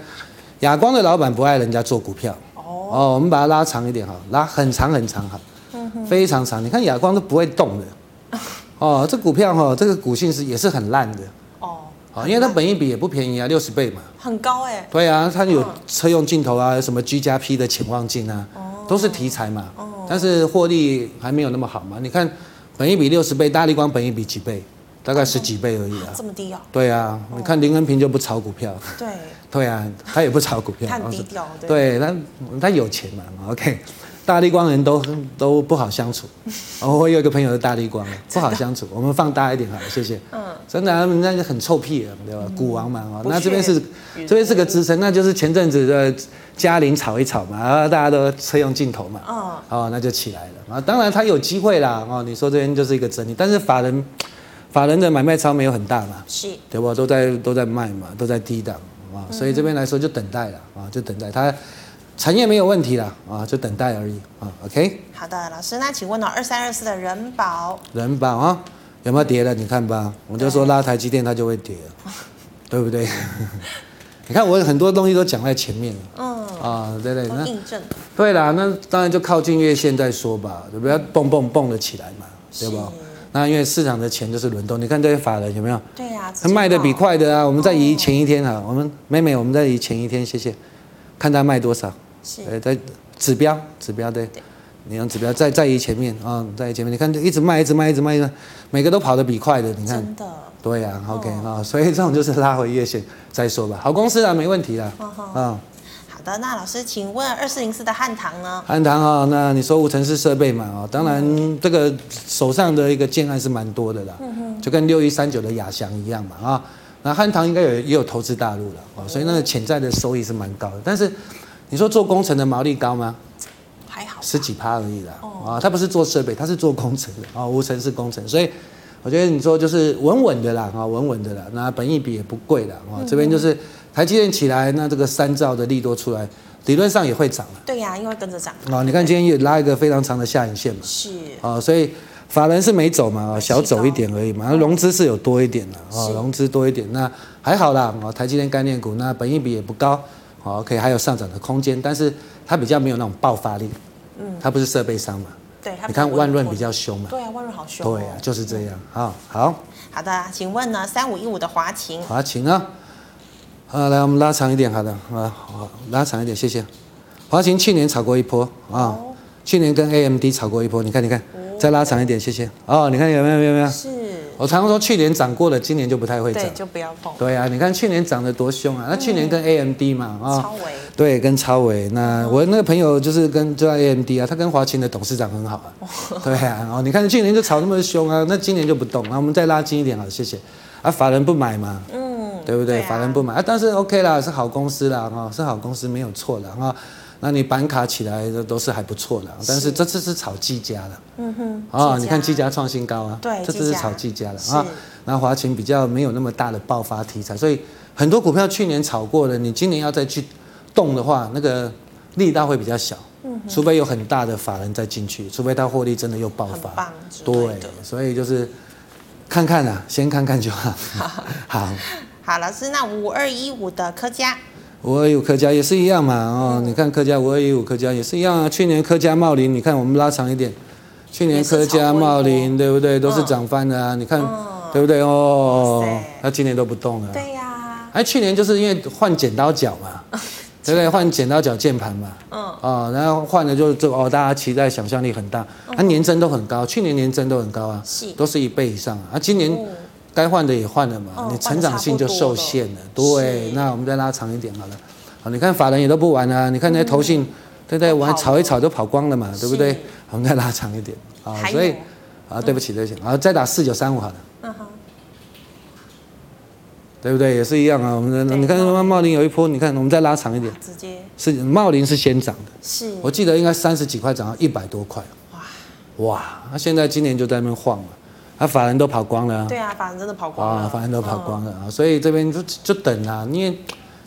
亚光的老板不爱人家做股票哦，哦，我们把它拉长一点哈，拉很长很长哈，非常长。你看亚光都不会动的 哦，这股票哈，这个股性是也是很烂的哦，啊，因为它本益比也不便宜啊，六十倍嘛，很高哎。对啊，它有车用镜头啊，有什么 G 加 P 的潜望镜啊，都是题材嘛。但是获利还没有那么好嘛？你看，本益比六十倍，大力光本益比几倍？大概十几倍而已啊。这么低啊？对啊，你看林恩平就不炒股票。对。对啊，他也不炒股票。很低调。对，他他有钱嘛？OK，大立光人都都不好相处。哦，我有一个朋友是大立光，不好相处。我们放大一点好了，谢谢。嗯。真的，人家很臭屁了，对吧？股王嘛，哦，那这边是这边是个支撑，那就是前阵子的。嘉陵炒一炒嘛，然后大家都车用镜头嘛，哦，哦，那就起来了啊。当然他有机会啦，哦，你说这边就是一个整理，但是法人法人的买卖超没有很大嘛，是，对不？都在都在卖嘛，都在低档啊，所以这边来说就等待了啊，就等待它产业没有问题了啊，就等待而已啊。OK。好的，老师，那请问呢，二三二四的人保，人保啊，有没有跌了？你看吧，我就说拉台积电它就会跌，对不对？你看我很多东西都讲在前面了，嗯。啊，对对，那对啦，那当然就靠近月线再说吧，就不要蹦蹦蹦的起来嘛，对不？那因为市场的钱就是轮动，你看这些法人有没有？对呀，他卖的比快的啊，我们再移前一天啊，我们美美，我们再移前一天，谢谢，看他卖多少，是，在指标指标对，你用指标在在于前面啊，在于前面，你看一直卖一直卖一直卖，每个都跑得比快的，你看，真的，对呀，OK 啊，所以这种就是拉回月线再说吧，好公司啊，没问题啦，啊。好的，那老师，请问二四零四的汉唐呢？汉唐啊，那你说无尘室设备嘛？啊，当然这个手上的一个建案是蛮多的啦，嗯、就跟六一三九的亚翔一样嘛啊。那汉唐应该有也有投资大陆了啊，所以那个潜在的收益是蛮高的。但是你说做工程的毛利高吗？还好，十几趴而已啦。啊，他不是做设备，他是做工程的啊，无尘室工程。所以我觉得你说就是稳稳的啦啊，稳稳的啦。那本益比也不贵的啊，这边就是。台积电起来，那这个三兆的利多出来，理论上也会涨了。对呀、啊，因为跟着涨。哦，你看今天也拉一个非常长的下影线嘛。是。哦，所以法人是没走嘛，小走一点而已嘛。那融资是有多一点的，哦，融资多一点，那还好啦。哦，台积电概念股，那本益比也不高，哦，可以还有上涨的空间。但是它比较没有那种爆发力，嗯，它不是设备商嘛，对，你看万润比较凶嘛，对啊，万润好凶，哦，对啊，就是这样，好，好，好的，请问呢，三五一五的华勤，华勤啊，啊，来我们拉长一点，好的，啊，好，拉长一点，谢谢，华勤去年炒过一波啊，哦，去年跟 AMD 炒过一波，你看，你看。再拉长一点，谢谢。哦，你看有没有？有没有？是。我常常说去年涨过了，今年就不太会涨。对，就不要碰。对啊，你看去年涨得多凶啊！那去年跟 AMD 嘛，啊。超微。对，跟超微。那我那个朋友就是跟就在 AMD 啊，他跟华勤的董事长很好啊。对啊，哦，你看去年就炒那么凶啊，那今年就不动。那我们再拉近一点，啊，谢谢。啊，法人不买嘛。嗯。对不对？法人不买啊，但是 OK 啦，是好公司啦，哈，是好公司，没有错的啊。那你板卡起来的都是还不错的，但是这次是炒技嘉的，嗯哼，啊，你看技嘉创新高啊，对，这次是炒技嘉的啊。那华勤比较没有那么大的爆发题材，所以很多股票去年炒过了，你今年要再去动的话，那个力道会比较小，嗯，除非有很大的法人再进去，除非它获利真的又爆发，对，所以就是看看啊，先看看就好，好，好，好，老师，那五二一五的科嘉。五二一五科家也是一样嘛，哦，你看客家五二一五科家也是一样啊。去年客家茂林，你看我们拉长一点，去年客家茂林对不对？都是涨翻的啊，你看对不对哦？那今年都不动了。对呀。哎，去年就是因为换剪刀脚嘛，对不对？换剪刀脚键盘嘛，嗯，啊，然后换了就就哦，大家期待想象力很大，它年增都很高，去年年增都很高啊，是都是一倍以上啊，今年。该换的也换了嘛，哦、你成长性就受限了。对，那我们再拉长一点好了。好，你看法人也都不玩啊，你看那些投信，对不对？玩炒一炒都跑光了嘛，对不对？我们再拉长一点啊，所以啊，对不起，对不起，好，再打四九三五好了。对不对？也是一样啊。我们你看茂林有一波，你看我们再拉长一点，直接是茂林是先涨的，是我记得应该三十几块涨到一百多块。哇哇，那现在今年就在那边晃了。啊，法人都跑光了。对啊，法人真的跑光了。啊，法人都跑光了啊，所以这边就就等啊，因为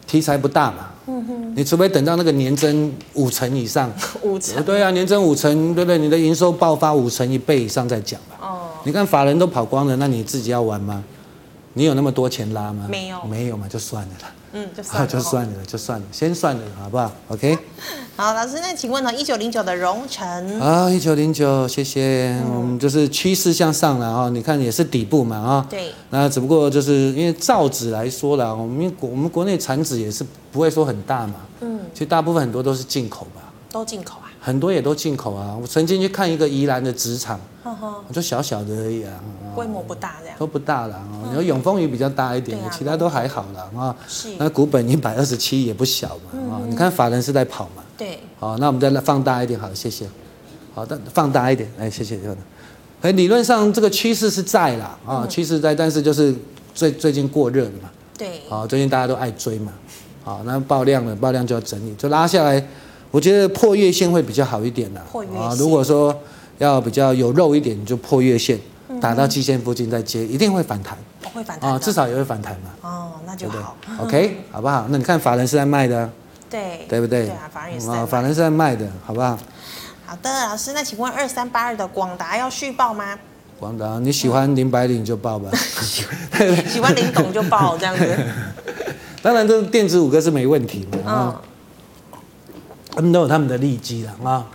题材不大嘛。嗯哼。你除非等到那个年增五成以上。五成。对啊，年增五成，对不对？你的营收爆发五成一倍以上再讲吧。哦。你看法人都跑光了，那你自己要玩吗？你有那么多钱拉吗？没有。没有嘛，就算了啦。嗯，就算了，就算了，就算了，先算了，好不好？OK。好，老师，那请问呢？一九零九的荣成啊，一九零九，谢谢。嗯、我们就是趋势向上了啊，你看也是底部嘛啊。对。那只不过就是因为造纸来说了，我们国我们国内产纸也是不会说很大嘛。嗯。其实大部分很多都是进口吧。都进口啊。很多也都进口啊！我曾经去看一个宜兰的纸厂，就小小的而已啊，规模不大这样，都不大了啊。你说永丰鱼比较大一点，其他都还好了啊。是，那股本一百二十七也不小嘛啊！你看法人是在跑嘛？对。好，那我们再来放大一点，好，谢谢。好的，放大一点，哎，谢谢。哎，理论上这个趋势是在啦啊，趋势在，但是就是最最近过热了嘛。对。好，最近大家都爱追嘛。好，那爆量了，爆量就要整理，就拉下来。我觉得破月线会比较好一点的啊。如果说要比较有肉一点，你就破月线，打到季线附近再接，一定会反弹。会反弹啊，至少也会反弹嘛。哦，那就好。OK，好不好？那你看法人是在卖的，对对不对？对啊，法人也是。啊，法人是在卖的，好不好？好的，老师，那请问二三八二的广达要续报吗？广达，你喜欢林百里就报吧。喜欢林董就报这样子。当然，这电子五个是没问题嘛。啊。他们都有他们的利基了啊，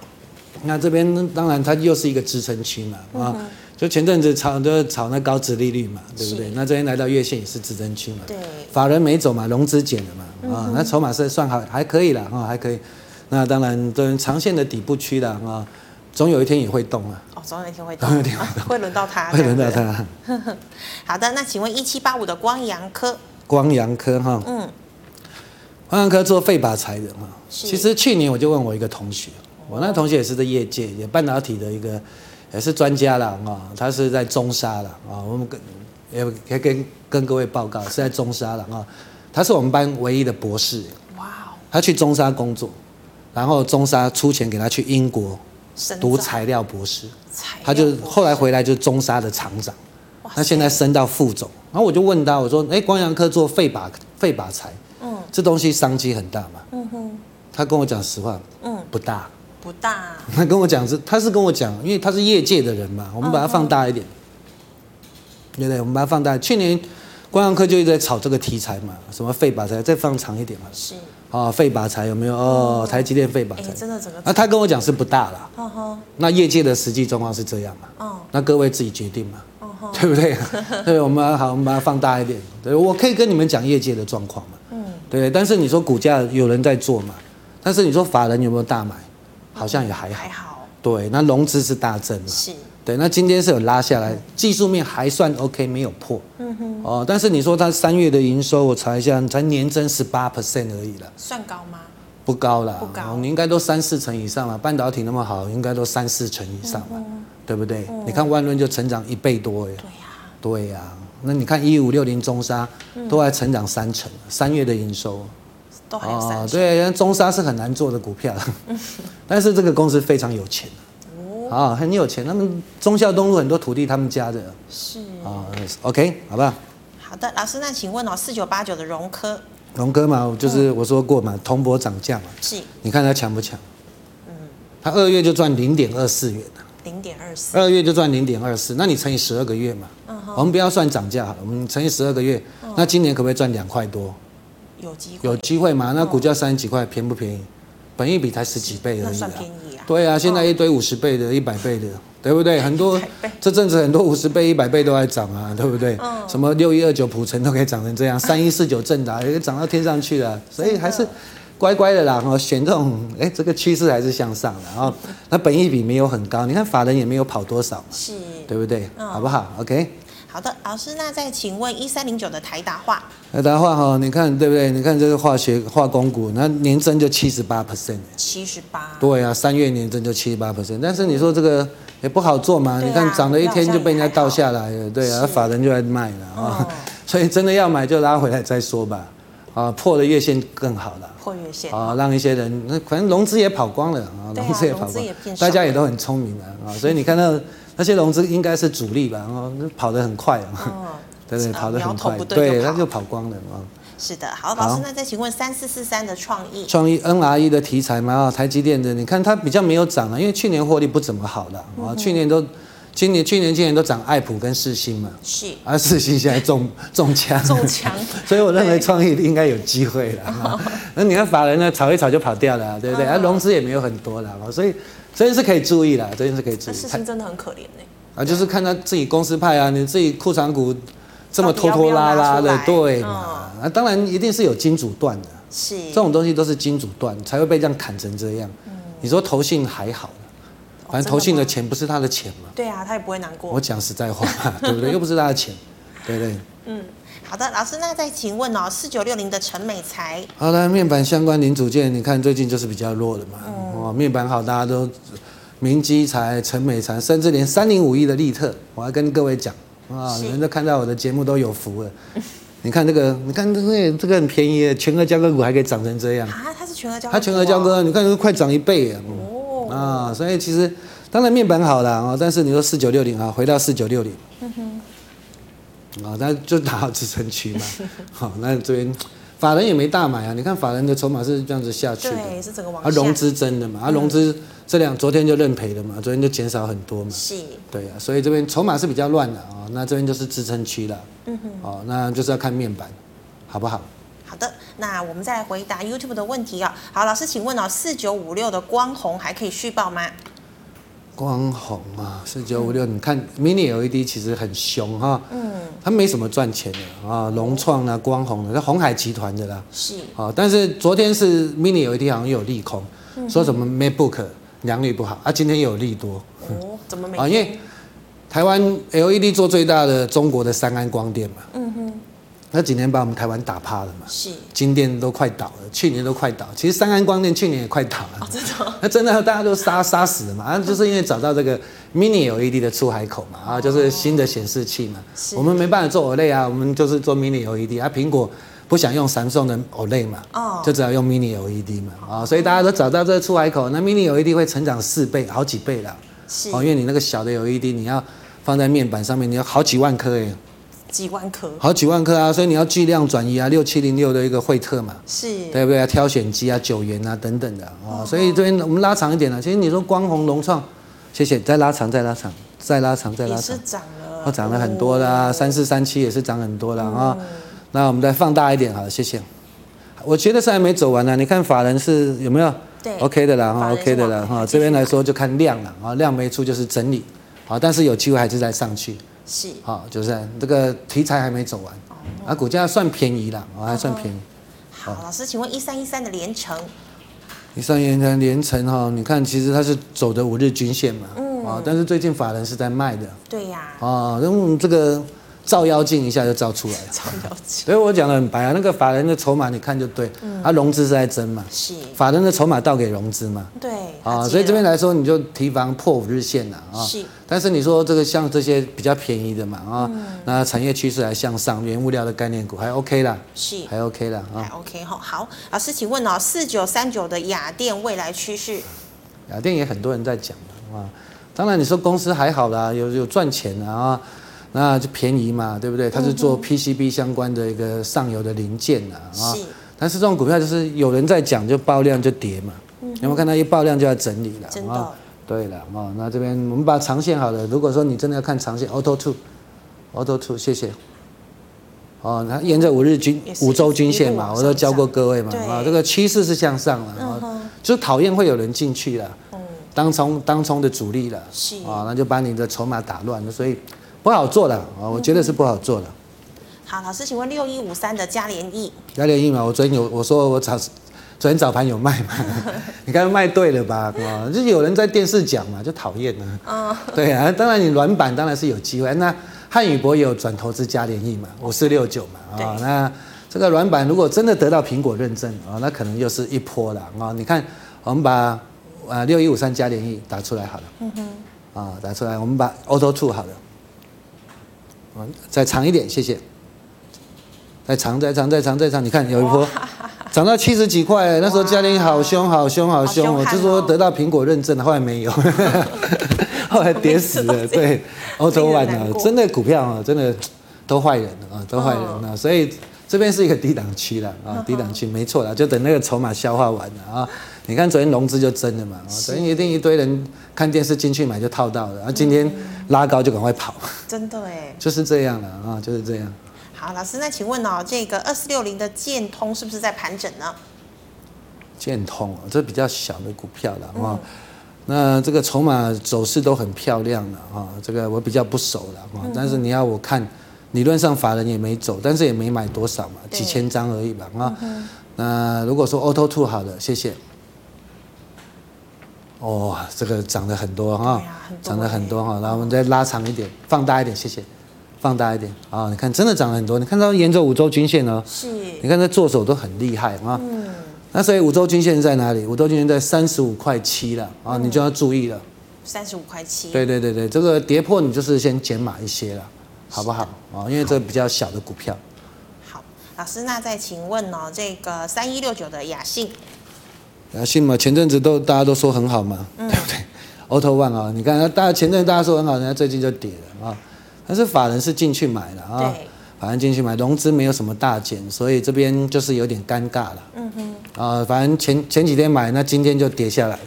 那这边当然它又是一个支撑区嘛啊，就前阵子炒都炒那高值利率嘛，对不对？那这边来到月线也是支撑区嘛，对，法人没走嘛，融资减了嘛啊，那筹码是算好还可以了啊，还可以。那当然，这长线的底部区了啊，总有一天也会动啊。哦，总有一天会动，总有一天会动，会轮到它，会轮到它。好的，那请问一七八五的光阳科，光阳科哈，嗯。光阳科做废靶材的嘛，其实去年我就问我一个同学，我那同学也是在业界，也半导体的一个，也是专家了啊，他是在中沙了啊，我们跟也可以跟跟各位报告是在中沙了啊，他是我们班唯一的博士，哇，他去中沙工作，然后中沙出钱给他去英国读材料博士，他就后来回来就是中沙的厂长，他现在升到副总，然后我就问他，我说，哎，光阳科做废靶废靶材。这东西商机很大嘛？嗯哼，他跟我讲实话，嗯，不大，不大。他跟我讲是，他是跟我讲，因为他是业界的人嘛，我们把它放大一点，对不对？我们把它放大。去年光阳科就一直在炒这个题材嘛，什么废靶材，再放长一点嘛。是。哦，废靶材有没有？哦，台积电废靶材，真的整个。那他跟我讲是不大了，那业界的实际状况是这样嘛？哦那各位自己决定嘛，对不对？对，我们好，我们把它放大一点。对，我可以跟你们讲业界的状况嘛？嗯，对。但是你说股价有人在做嘛？但是你说法人有没有大买？好像也还好。还好。对，那融资是大增嘛？是。对，那今天是有拉下来，技术面还算 OK，没有破。嗯哼。哦，但是你说它三月的营收，我查一下，才年增十八 percent 而已了。算高吗？不高啦，不高。哦，你应该都三四成以上了，半导体那么好，应该都三四成以上了，对不对？你看万润就成长一倍多耶。对呀。对呀，那你看一五六零中沙都还成长三成，三月的营收。都还有三成。哦，对，中沙是很难做的股票，但是这个公司非常有钱。啊，很有钱，他们忠孝东路很多土地，他们家的。是啊，OK，好吧好？好的，老师，那请问哦，四九八九的荣科，荣科嘛，就是我说过嘛，铜箔涨价嘛。是。你看它强不强？嗯。它二月就赚零点二四元了。零点二四。二月就赚零点二四，那你乘以十二个月嘛。嗯哼。我们不要算涨价，我们乘以十二个月，那今年可不可以赚两块多？有机会。有机会嘛？那股价三十几块，便不便宜？本益比才十几倍而已。那算便宜啊。对啊，现在一堆五十倍的、一百倍的，对不对？很多这阵子很多五十倍、一百倍都在涨啊，对不对？什么六一二九普成都可以涨成这样，三一四九正达也涨到天上去了，所以还是乖乖的啦。哦，选这种，哎，这个趋势还是向上的。然后那本益比没有很高，你看法人也没有跑多少，是，对不对？好不好？OK。好的，老师，那再请问一三零九的台达化，台达化哈，你看对不对？你看这个化学化工股，那年增就七十八 percent，七十八，对啊，三月年增就七十八 percent，但是你说这个也不好做嘛？你看涨了一天就被人家倒下来了，对啊，法人就来卖了啊，所以真的要买就拉回来再说吧，啊，破了月线更好了，破月线啊，让一些人那可能融资也跑光了啊，融资也跑光，大家也都很聪明了啊，所以你看到。那些融资应该是主力吧？哦，跑得很快啊，对对，跑得很快，对，它就跑光了啊。是的，好，老师，那再请问三四四三的创意，创意 NRE 的题材嘛，啊，台积电的，你看它比较没有涨啊，因为去年获利不怎么好的啊，去年都，今年去年今年都涨爱普跟世星嘛，是，而世星现在中 中枪，中枪，所以我认为创意应该有机会了。那你看法人呢，炒一炒就跑掉了，对不对？啊，融资也没有很多了，所以。这件事可以注意了，这件事可以注意。世星真的很可怜呢。啊，就是看他自己公司派啊，你自己库藏股这么拖拖拉拉的，对嘛？啊，当然一定是有金主断的。是。这种东西都是金主断才会被这样砍成这样。嗯。你说投信还好，反正投信的钱不是他的钱嘛。对啊，他也不会难过。我讲实在话，对不对？又不是他的钱，对不对？嗯。好的，老师，那再请问哦，四九六零的陈美才。好的，面板相关零组件，你看最近就是比较弱的嘛。嗯、哦，面板好，大家都明基材、陈美才，甚至连三零五一的利特，我还跟各位讲啊，你们都看到我的节目都有福了。你看这个，你看这个，这个很便宜的，全额交割股还可以涨成这样啊？它是全额交割？它全额交割，你看都快涨一倍啊！哦啊，所以其实当然面板好了啊，但是你说四九六零啊，回到四九六零。嗯哼。啊，那就打好支撑区嘛。好，那这边法人也没大买啊。你看法人的筹码是这样子下去的，对，是整个往下。啊，融资真的嘛，啊，融资这两昨天就认赔了嘛，昨天就减少很多嘛。是。对啊，所以这边筹码是比较乱的啊。那这边就是支撑区了。嗯哼。哦，那就是要看面板，好不好？那我们再来回答 YouTube 的问题啊。好，老师，请问哦，四九五六的光弘还可以续报吗？光弘啊，四九五六，你看 Mini LED 其实很凶哈，嗯，它没什么赚钱的啊，融创啊，光弘的，是红海集团的啦，是，啊，但是昨天是 Mini LED 好像有利空，嗯、说什么 MacBook 良率不好啊，今天又有利多，哦，怎么没？啊，因为台湾 LED 做最大的中国的三安光电嘛，嗯哼。那几年把我们台湾打趴了嘛？是，晶电都快倒了，去年都快倒。其实三安光电去年也快倒了。哦，真的？那真的大家都杀杀死了嘛？啊，就是因为找到这个 Mini LED 的出海口嘛，啊，就是新的显示器嘛。是。我们没办法做 OLED 啊，我们就是做 Mini LED 啊。苹果不想用 Samsung 的 OLED 嘛，哦，就只好用 Mini LED 嘛，啊，所以大家都找到这个出海口。那 Mini LED 会成长四倍，好几倍了。是。哦，因为你那个小的 LED 你要放在面板上面，你要好几万颗诶。几万颗，好几万颗啊！所以你要巨量转移啊，六七零六的一个惠特嘛，是，对不对啊？挑选机啊，九元啊等等的啊，哦、所以这边我们拉长一点了。其实你说光弘、融创，谢谢，再拉长，再拉长，再拉长，再拉长，也是涨了，哦，涨了很多啦，三四三七也是涨很多了啊。那我们再放大一点，好了，谢谢。我觉得是还没走完呢、啊。你看法人是有没有？对，OK 的啦哈，OK 的啦哈。这边来说就看量了啊，量没出就是整理，好，但是有机会还是再上去。是，好，就是这个题材还没走完，啊，股价算便宜了，啊，还算便宜。好，老师，请问一三一三的连城，一三一三连城哈，你看其实它是走的五日均线嘛，嗯，啊，但是最近法人是在卖的。对呀。啊，那这个。照妖镜一下就照出来。了。照妖镜，所以我讲的很白啊，那个法人的筹码你看就对，嗯，它融资是在增嘛，是，法人的筹码倒给融资嘛，对，啊，所以这边来说你就提防破五日线了啊，是，但是你说这个像这些比较便宜的嘛啊，嗯，那产业趋势还向上，原物料的概念股还 OK 啦，是，还 OK 啦，还 OK 哈，好，老师请问哦，四九三九的雅电未来趋势，雅电也很多人在讲的啊，当然你说公司还好啦，有有赚钱啊。那就便宜嘛，对不对？它是做 PCB 相关的一个上游的零件啊，啊。是。但是这种股票就是有人在讲，就爆量就跌嘛。嗯。有没有看到一爆量就要整理了？真的。对了，哦，那这边我们把长线好了。如果说你真的要看长线，Auto Two，Auto Two，谢谢。哦，那沿着五日均、五周均线嘛，我都教过各位嘛。啊，这个趋势是向上了啊。就讨厌会有人进去了。嗯。当冲当冲的主力了。是。啊，那就把你的筹码打乱了，所以。不好做的啊，我觉得是不好做的。好，老师，请问六一五三的嘉联益？嘉联益嘛，我昨天有我说我早昨天早盘有卖嘛，你看卖对了吧？啊，就有人在电视讲嘛，就讨厌了。嗯，对啊，当然你软板当然是有机会。那汉语博也有转投资嘉联益嘛，五四六九嘛啊。那这个软板如果真的得到苹果认证啊，那可能又是一波了啊。你看，我们把啊六一五三嘉联益打出来好了。嗯哼。啊，打出来，我们把 Auto Two 好了。再长一点，谢谢。再长，再长，再长，再长。你看有一波涨到七十几块，那时候嘉玲好凶，好凶，好凶。我就说得到苹果认证，后来没有，后来跌死了。对欧洲万啊，真的股票啊，真的都坏人啊，都坏人啊。所以这边是一个低档区了 啊，低档区没错了，就等那个筹码消化完了啊。你看昨天融资就增了嘛，昨天一定一堆人看电视进去买就套到了，啊，今天。拉高就赶快跑，真的哎，就是这样了啊，就是这样。好，老师，那请问哦，这个二四六零的建通是不是在盘整呢？建通啊，这比较小的股票了啊。嗯、那这个筹码走势都很漂亮了啊，这个我比较不熟了啊。但是你要我看，理论上法人也没走，但是也没买多少嘛，几千张而已吧啊。嗯、那如果说 Auto Two 好的，谢谢。哦，这个涨了很多哈，涨了很多哈，然后我们再拉长一点，放大一点，谢谢，放大一点啊！你看，真的涨了很多，你看到沿着五周均线哦，是，你看这做手都很厉害啊。嗯，那所以五周均线在哪里？五周均线在三十五块七了啊，你就要注意了。三十五块七。对对对对，这个跌破你就是先减码一些了，好不好啊？因为这个比较小的股票。好，老师，那再请问哦，这个三一六九的雅信。雅信嘛，前阵子都大家都说很好嘛，嗯、对不对？Auto One 啊，你看，大家前阵子大家说很好，人家最近就跌了啊。但是法人是进去买了啊，对法人进去买，融资没有什么大减，所以这边就是有点尴尬了。嗯哼。啊，反正前前几天买，那今天就跌下来，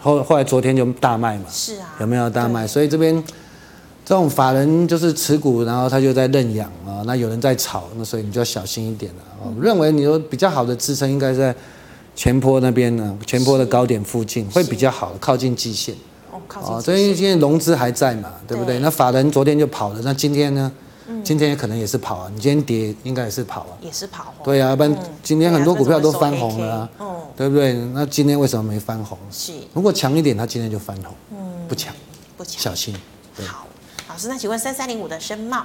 后后来昨天就大卖嘛。是啊。有没有大卖？所以这边这种法人就是持股，然后他就在认养啊，那有人在炒，那所以你就要小心一点了。我、认为你说比较好的支撑应该在。前坡那边呢？前坡的高点附近会比较好，靠近季线。哦，靠近。哦，所以今天融资还在嘛，对不对？那法人昨天就跑了，那今天呢？今天也可能也是跑啊。你今天跌应该也是跑啊。也是跑。对啊，不然今天很多股票都翻红了，对不对？那今天为什么没翻红？是。如果强一点，它今天就翻红。嗯。不强。不强。小心。好，老师，那请问三三零五的申茂？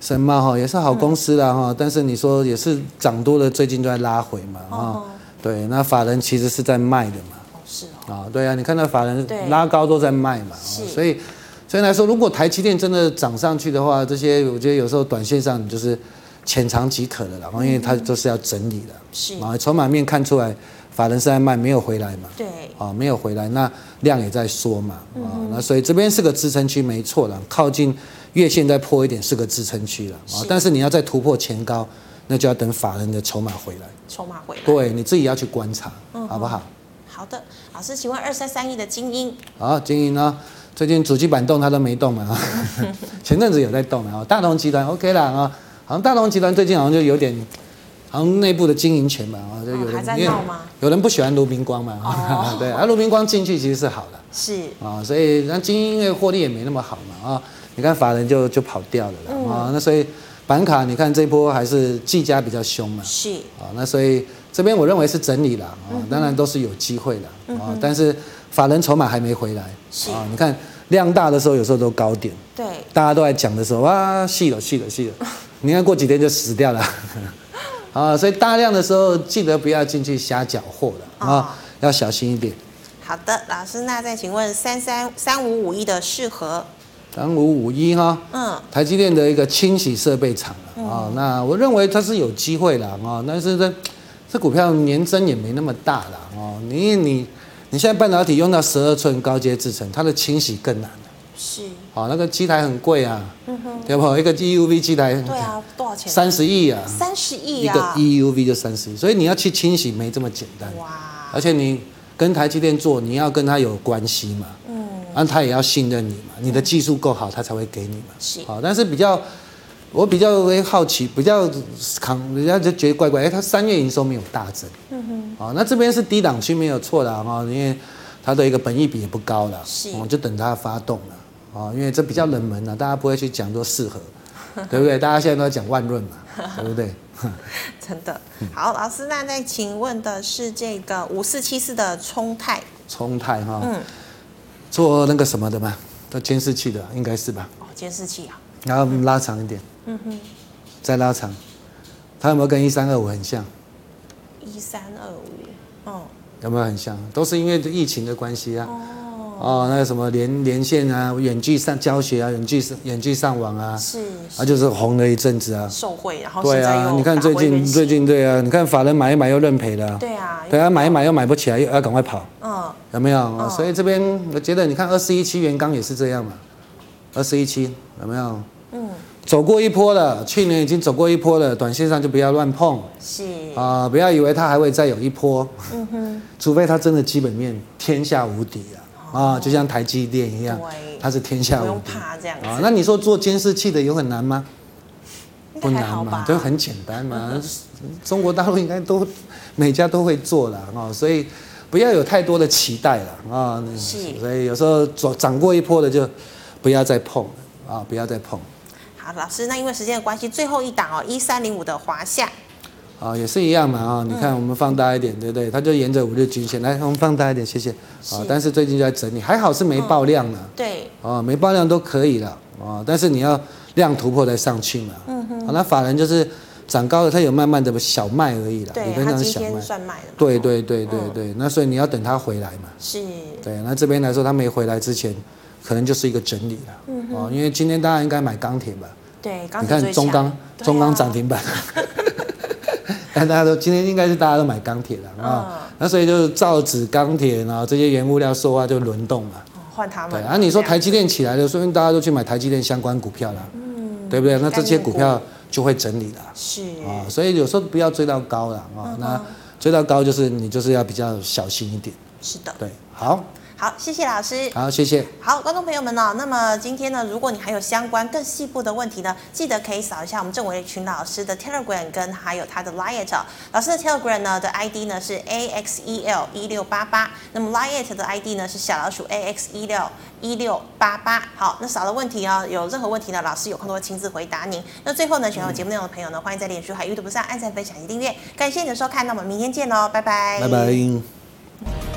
申茂哈也是好公司啦哈，但是你说也是涨多了，最近都在拉回嘛哈。对，那法人其实是在卖的嘛，是啊，对啊，你看到法人拉高都在卖嘛，所以所以来说，如果台积电真的涨上去的话，这些我觉得有时候短线上你就是浅尝即可的了，然后因为它都是要整理的，是。啊，筹码面看出来法人是在卖，没有回来嘛，对，啊，没有回来，那量也在缩嘛，啊，那所以这边是个支撑区没错了，靠近月线再破一点是个支撑区了啊，但是你要再突破前高。那就要等法人的筹码回来，筹码回来，对，你自己要去观察，嗯、好不好？好的，老师，请问二三三一的精英，好，精英呢？最近主机板动它都没动嘛，啊，前阵子有在动啊，大同集团 OK 啦啊，好像大同集团最近好像就有点好像内部的经营权嘛，啊，就有人、在闹吗？有人不喜欢卢明光嘛，哦、对，而卢明光进去其实是好的，是。啊，所以那精英因为获利也没那么好嘛，啊，你看法人就就跑掉了啦，啊、嗯，那所以板卡你看这波还是技嘉比较凶嘛，是。啊，那所以这边我认为是整理了啊，当然都是有机会的啊，但是法人筹码还没回来，是。啊，你看量大的时候有时候都高点，对，大家都在讲的时候哇，细了细了细了，你看过几天就死掉了。啊，所以大量的时候记得不要进去瞎搅和了啊，哦、要小心一点。好的，老师，那再请问三三三五五一的适合？三五五一哈，嗯，台积电的一个清洗设备厂啊、嗯。哦，那我认为它是有机会的啊、哦，但是这这股票年增也没那么大了哦，你你你现在半导体用到十二寸高阶制程，它的清洗更难。是，好、哦，那个机台很贵啊，嗯哼，对不？一个 EUV 机台，对啊，多少钱？三十亿啊，三十亿啊，一个 EUV 就三十亿，所以你要去清洗没这么简单。哇，而且你跟台积电做，你要跟他有关系嘛，嗯，那他也要信任你嘛，你的技术够好，他才会给你嘛。是，好，但是比较，我比较会好奇，比较扛，人家就觉得怪怪，哎，他三月营收没有大增，嗯哼，好，那这边是低档区没有错的哈，因为它的一个本益比也不高了，是，我就等它发动了。哦，因为这比较冷门啊，大家不会去讲多适合，对不对？大家现在都在讲万润嘛，对不对？真的好，老师，那再请问的是这个五四七四的冲泰，冲泰哈，嗯，做那个什么的嘛，做监视器的，应该是吧？哦，监视器啊，然后拉长一点，嗯哼，再拉长，它有没有跟一三二五很像？一三二五，哦，有没有很像？都是因为疫情的关系啊。哦哦，那个什么连连线啊，远距上教学啊，远距远距上网啊，是，啊就是红了一阵子啊，受贿，然后对啊，你看最近最近对啊，你看法人买一买又认赔了，对啊，对啊，买一买又买不起来，又要赶快跑，嗯，有没有？啊？所以这边我觉得你看二四一七元刚也是这样嘛，二四一七有没有？嗯，走过一波了，去年已经走过一波了，短线上就不要乱碰，是。啊，不要以为它还会再有一波，嗯哼，除非它真的基本面天下无敌啊。啊，就像台积电一样，它是天下无敌。不用怕这样子。啊，那你说做监视器的有很难吗？不难嘛，就很简单嘛。中国大陆应该都每家都会做了啊，所以不要有太多的期待了啊。是。所以有时候涨涨过一波的就不要再碰啊，不要再碰。好，老师，那因为时间的关系，最后一档哦，一三零五的华夏。啊，也是一样嘛啊！你看我们放大一点，对不对？它就沿着五日均线来，我们放大一点，谢谢。啊，但是最近就在整理，还好是没爆量了。对。啊，没爆量都可以了啊，但是你要量突破再上去嘛。嗯哼。那法人就是涨高了，它有慢慢的小卖而已了。对，它今天算卖了。对对对对对，那所以你要等它回来嘛。是。对，那这边来说，它没回来之前，可能就是一个整理了。嗯哼。因为今天大家应该买钢铁吧？对，你看中钢，中钢涨停板。但大家都今天应该是大家都买钢铁了啊，嗯、那所以就是造纸、钢铁然后这些原物料说话就轮动嘛，换他们。对啊，你说台积电起来了，说明大家都去买台积电相关股票了，嗯，对不对？那这些股票就会整理了，是啊，所以有时候不要追到高了啊，那追到高就是你就是要比较小心一点。是的，对，好。好，谢谢老师。好，谢谢。好，观众朋友们呢、哦，那么今天呢，如果你还有相关更细部的问题呢，记得可以扫一下我们郑伟群老师的 Telegram 跟还有他的 Line。老师的 Telegram 呢的 ID 呢是 AXEL 一六八八，那么 Line 的 ID 呢是小老鼠 AX 一六一六八八。好，那扫了问题啊、哦，有任何问题呢，老师有空都会亲自回答您。那最后呢，喜欢我节目内容的朋友呢，欢迎在脸书还有 YouTube 上按赞、分享及订阅。感谢你的收看，那我们明天见喽，拜拜。拜拜。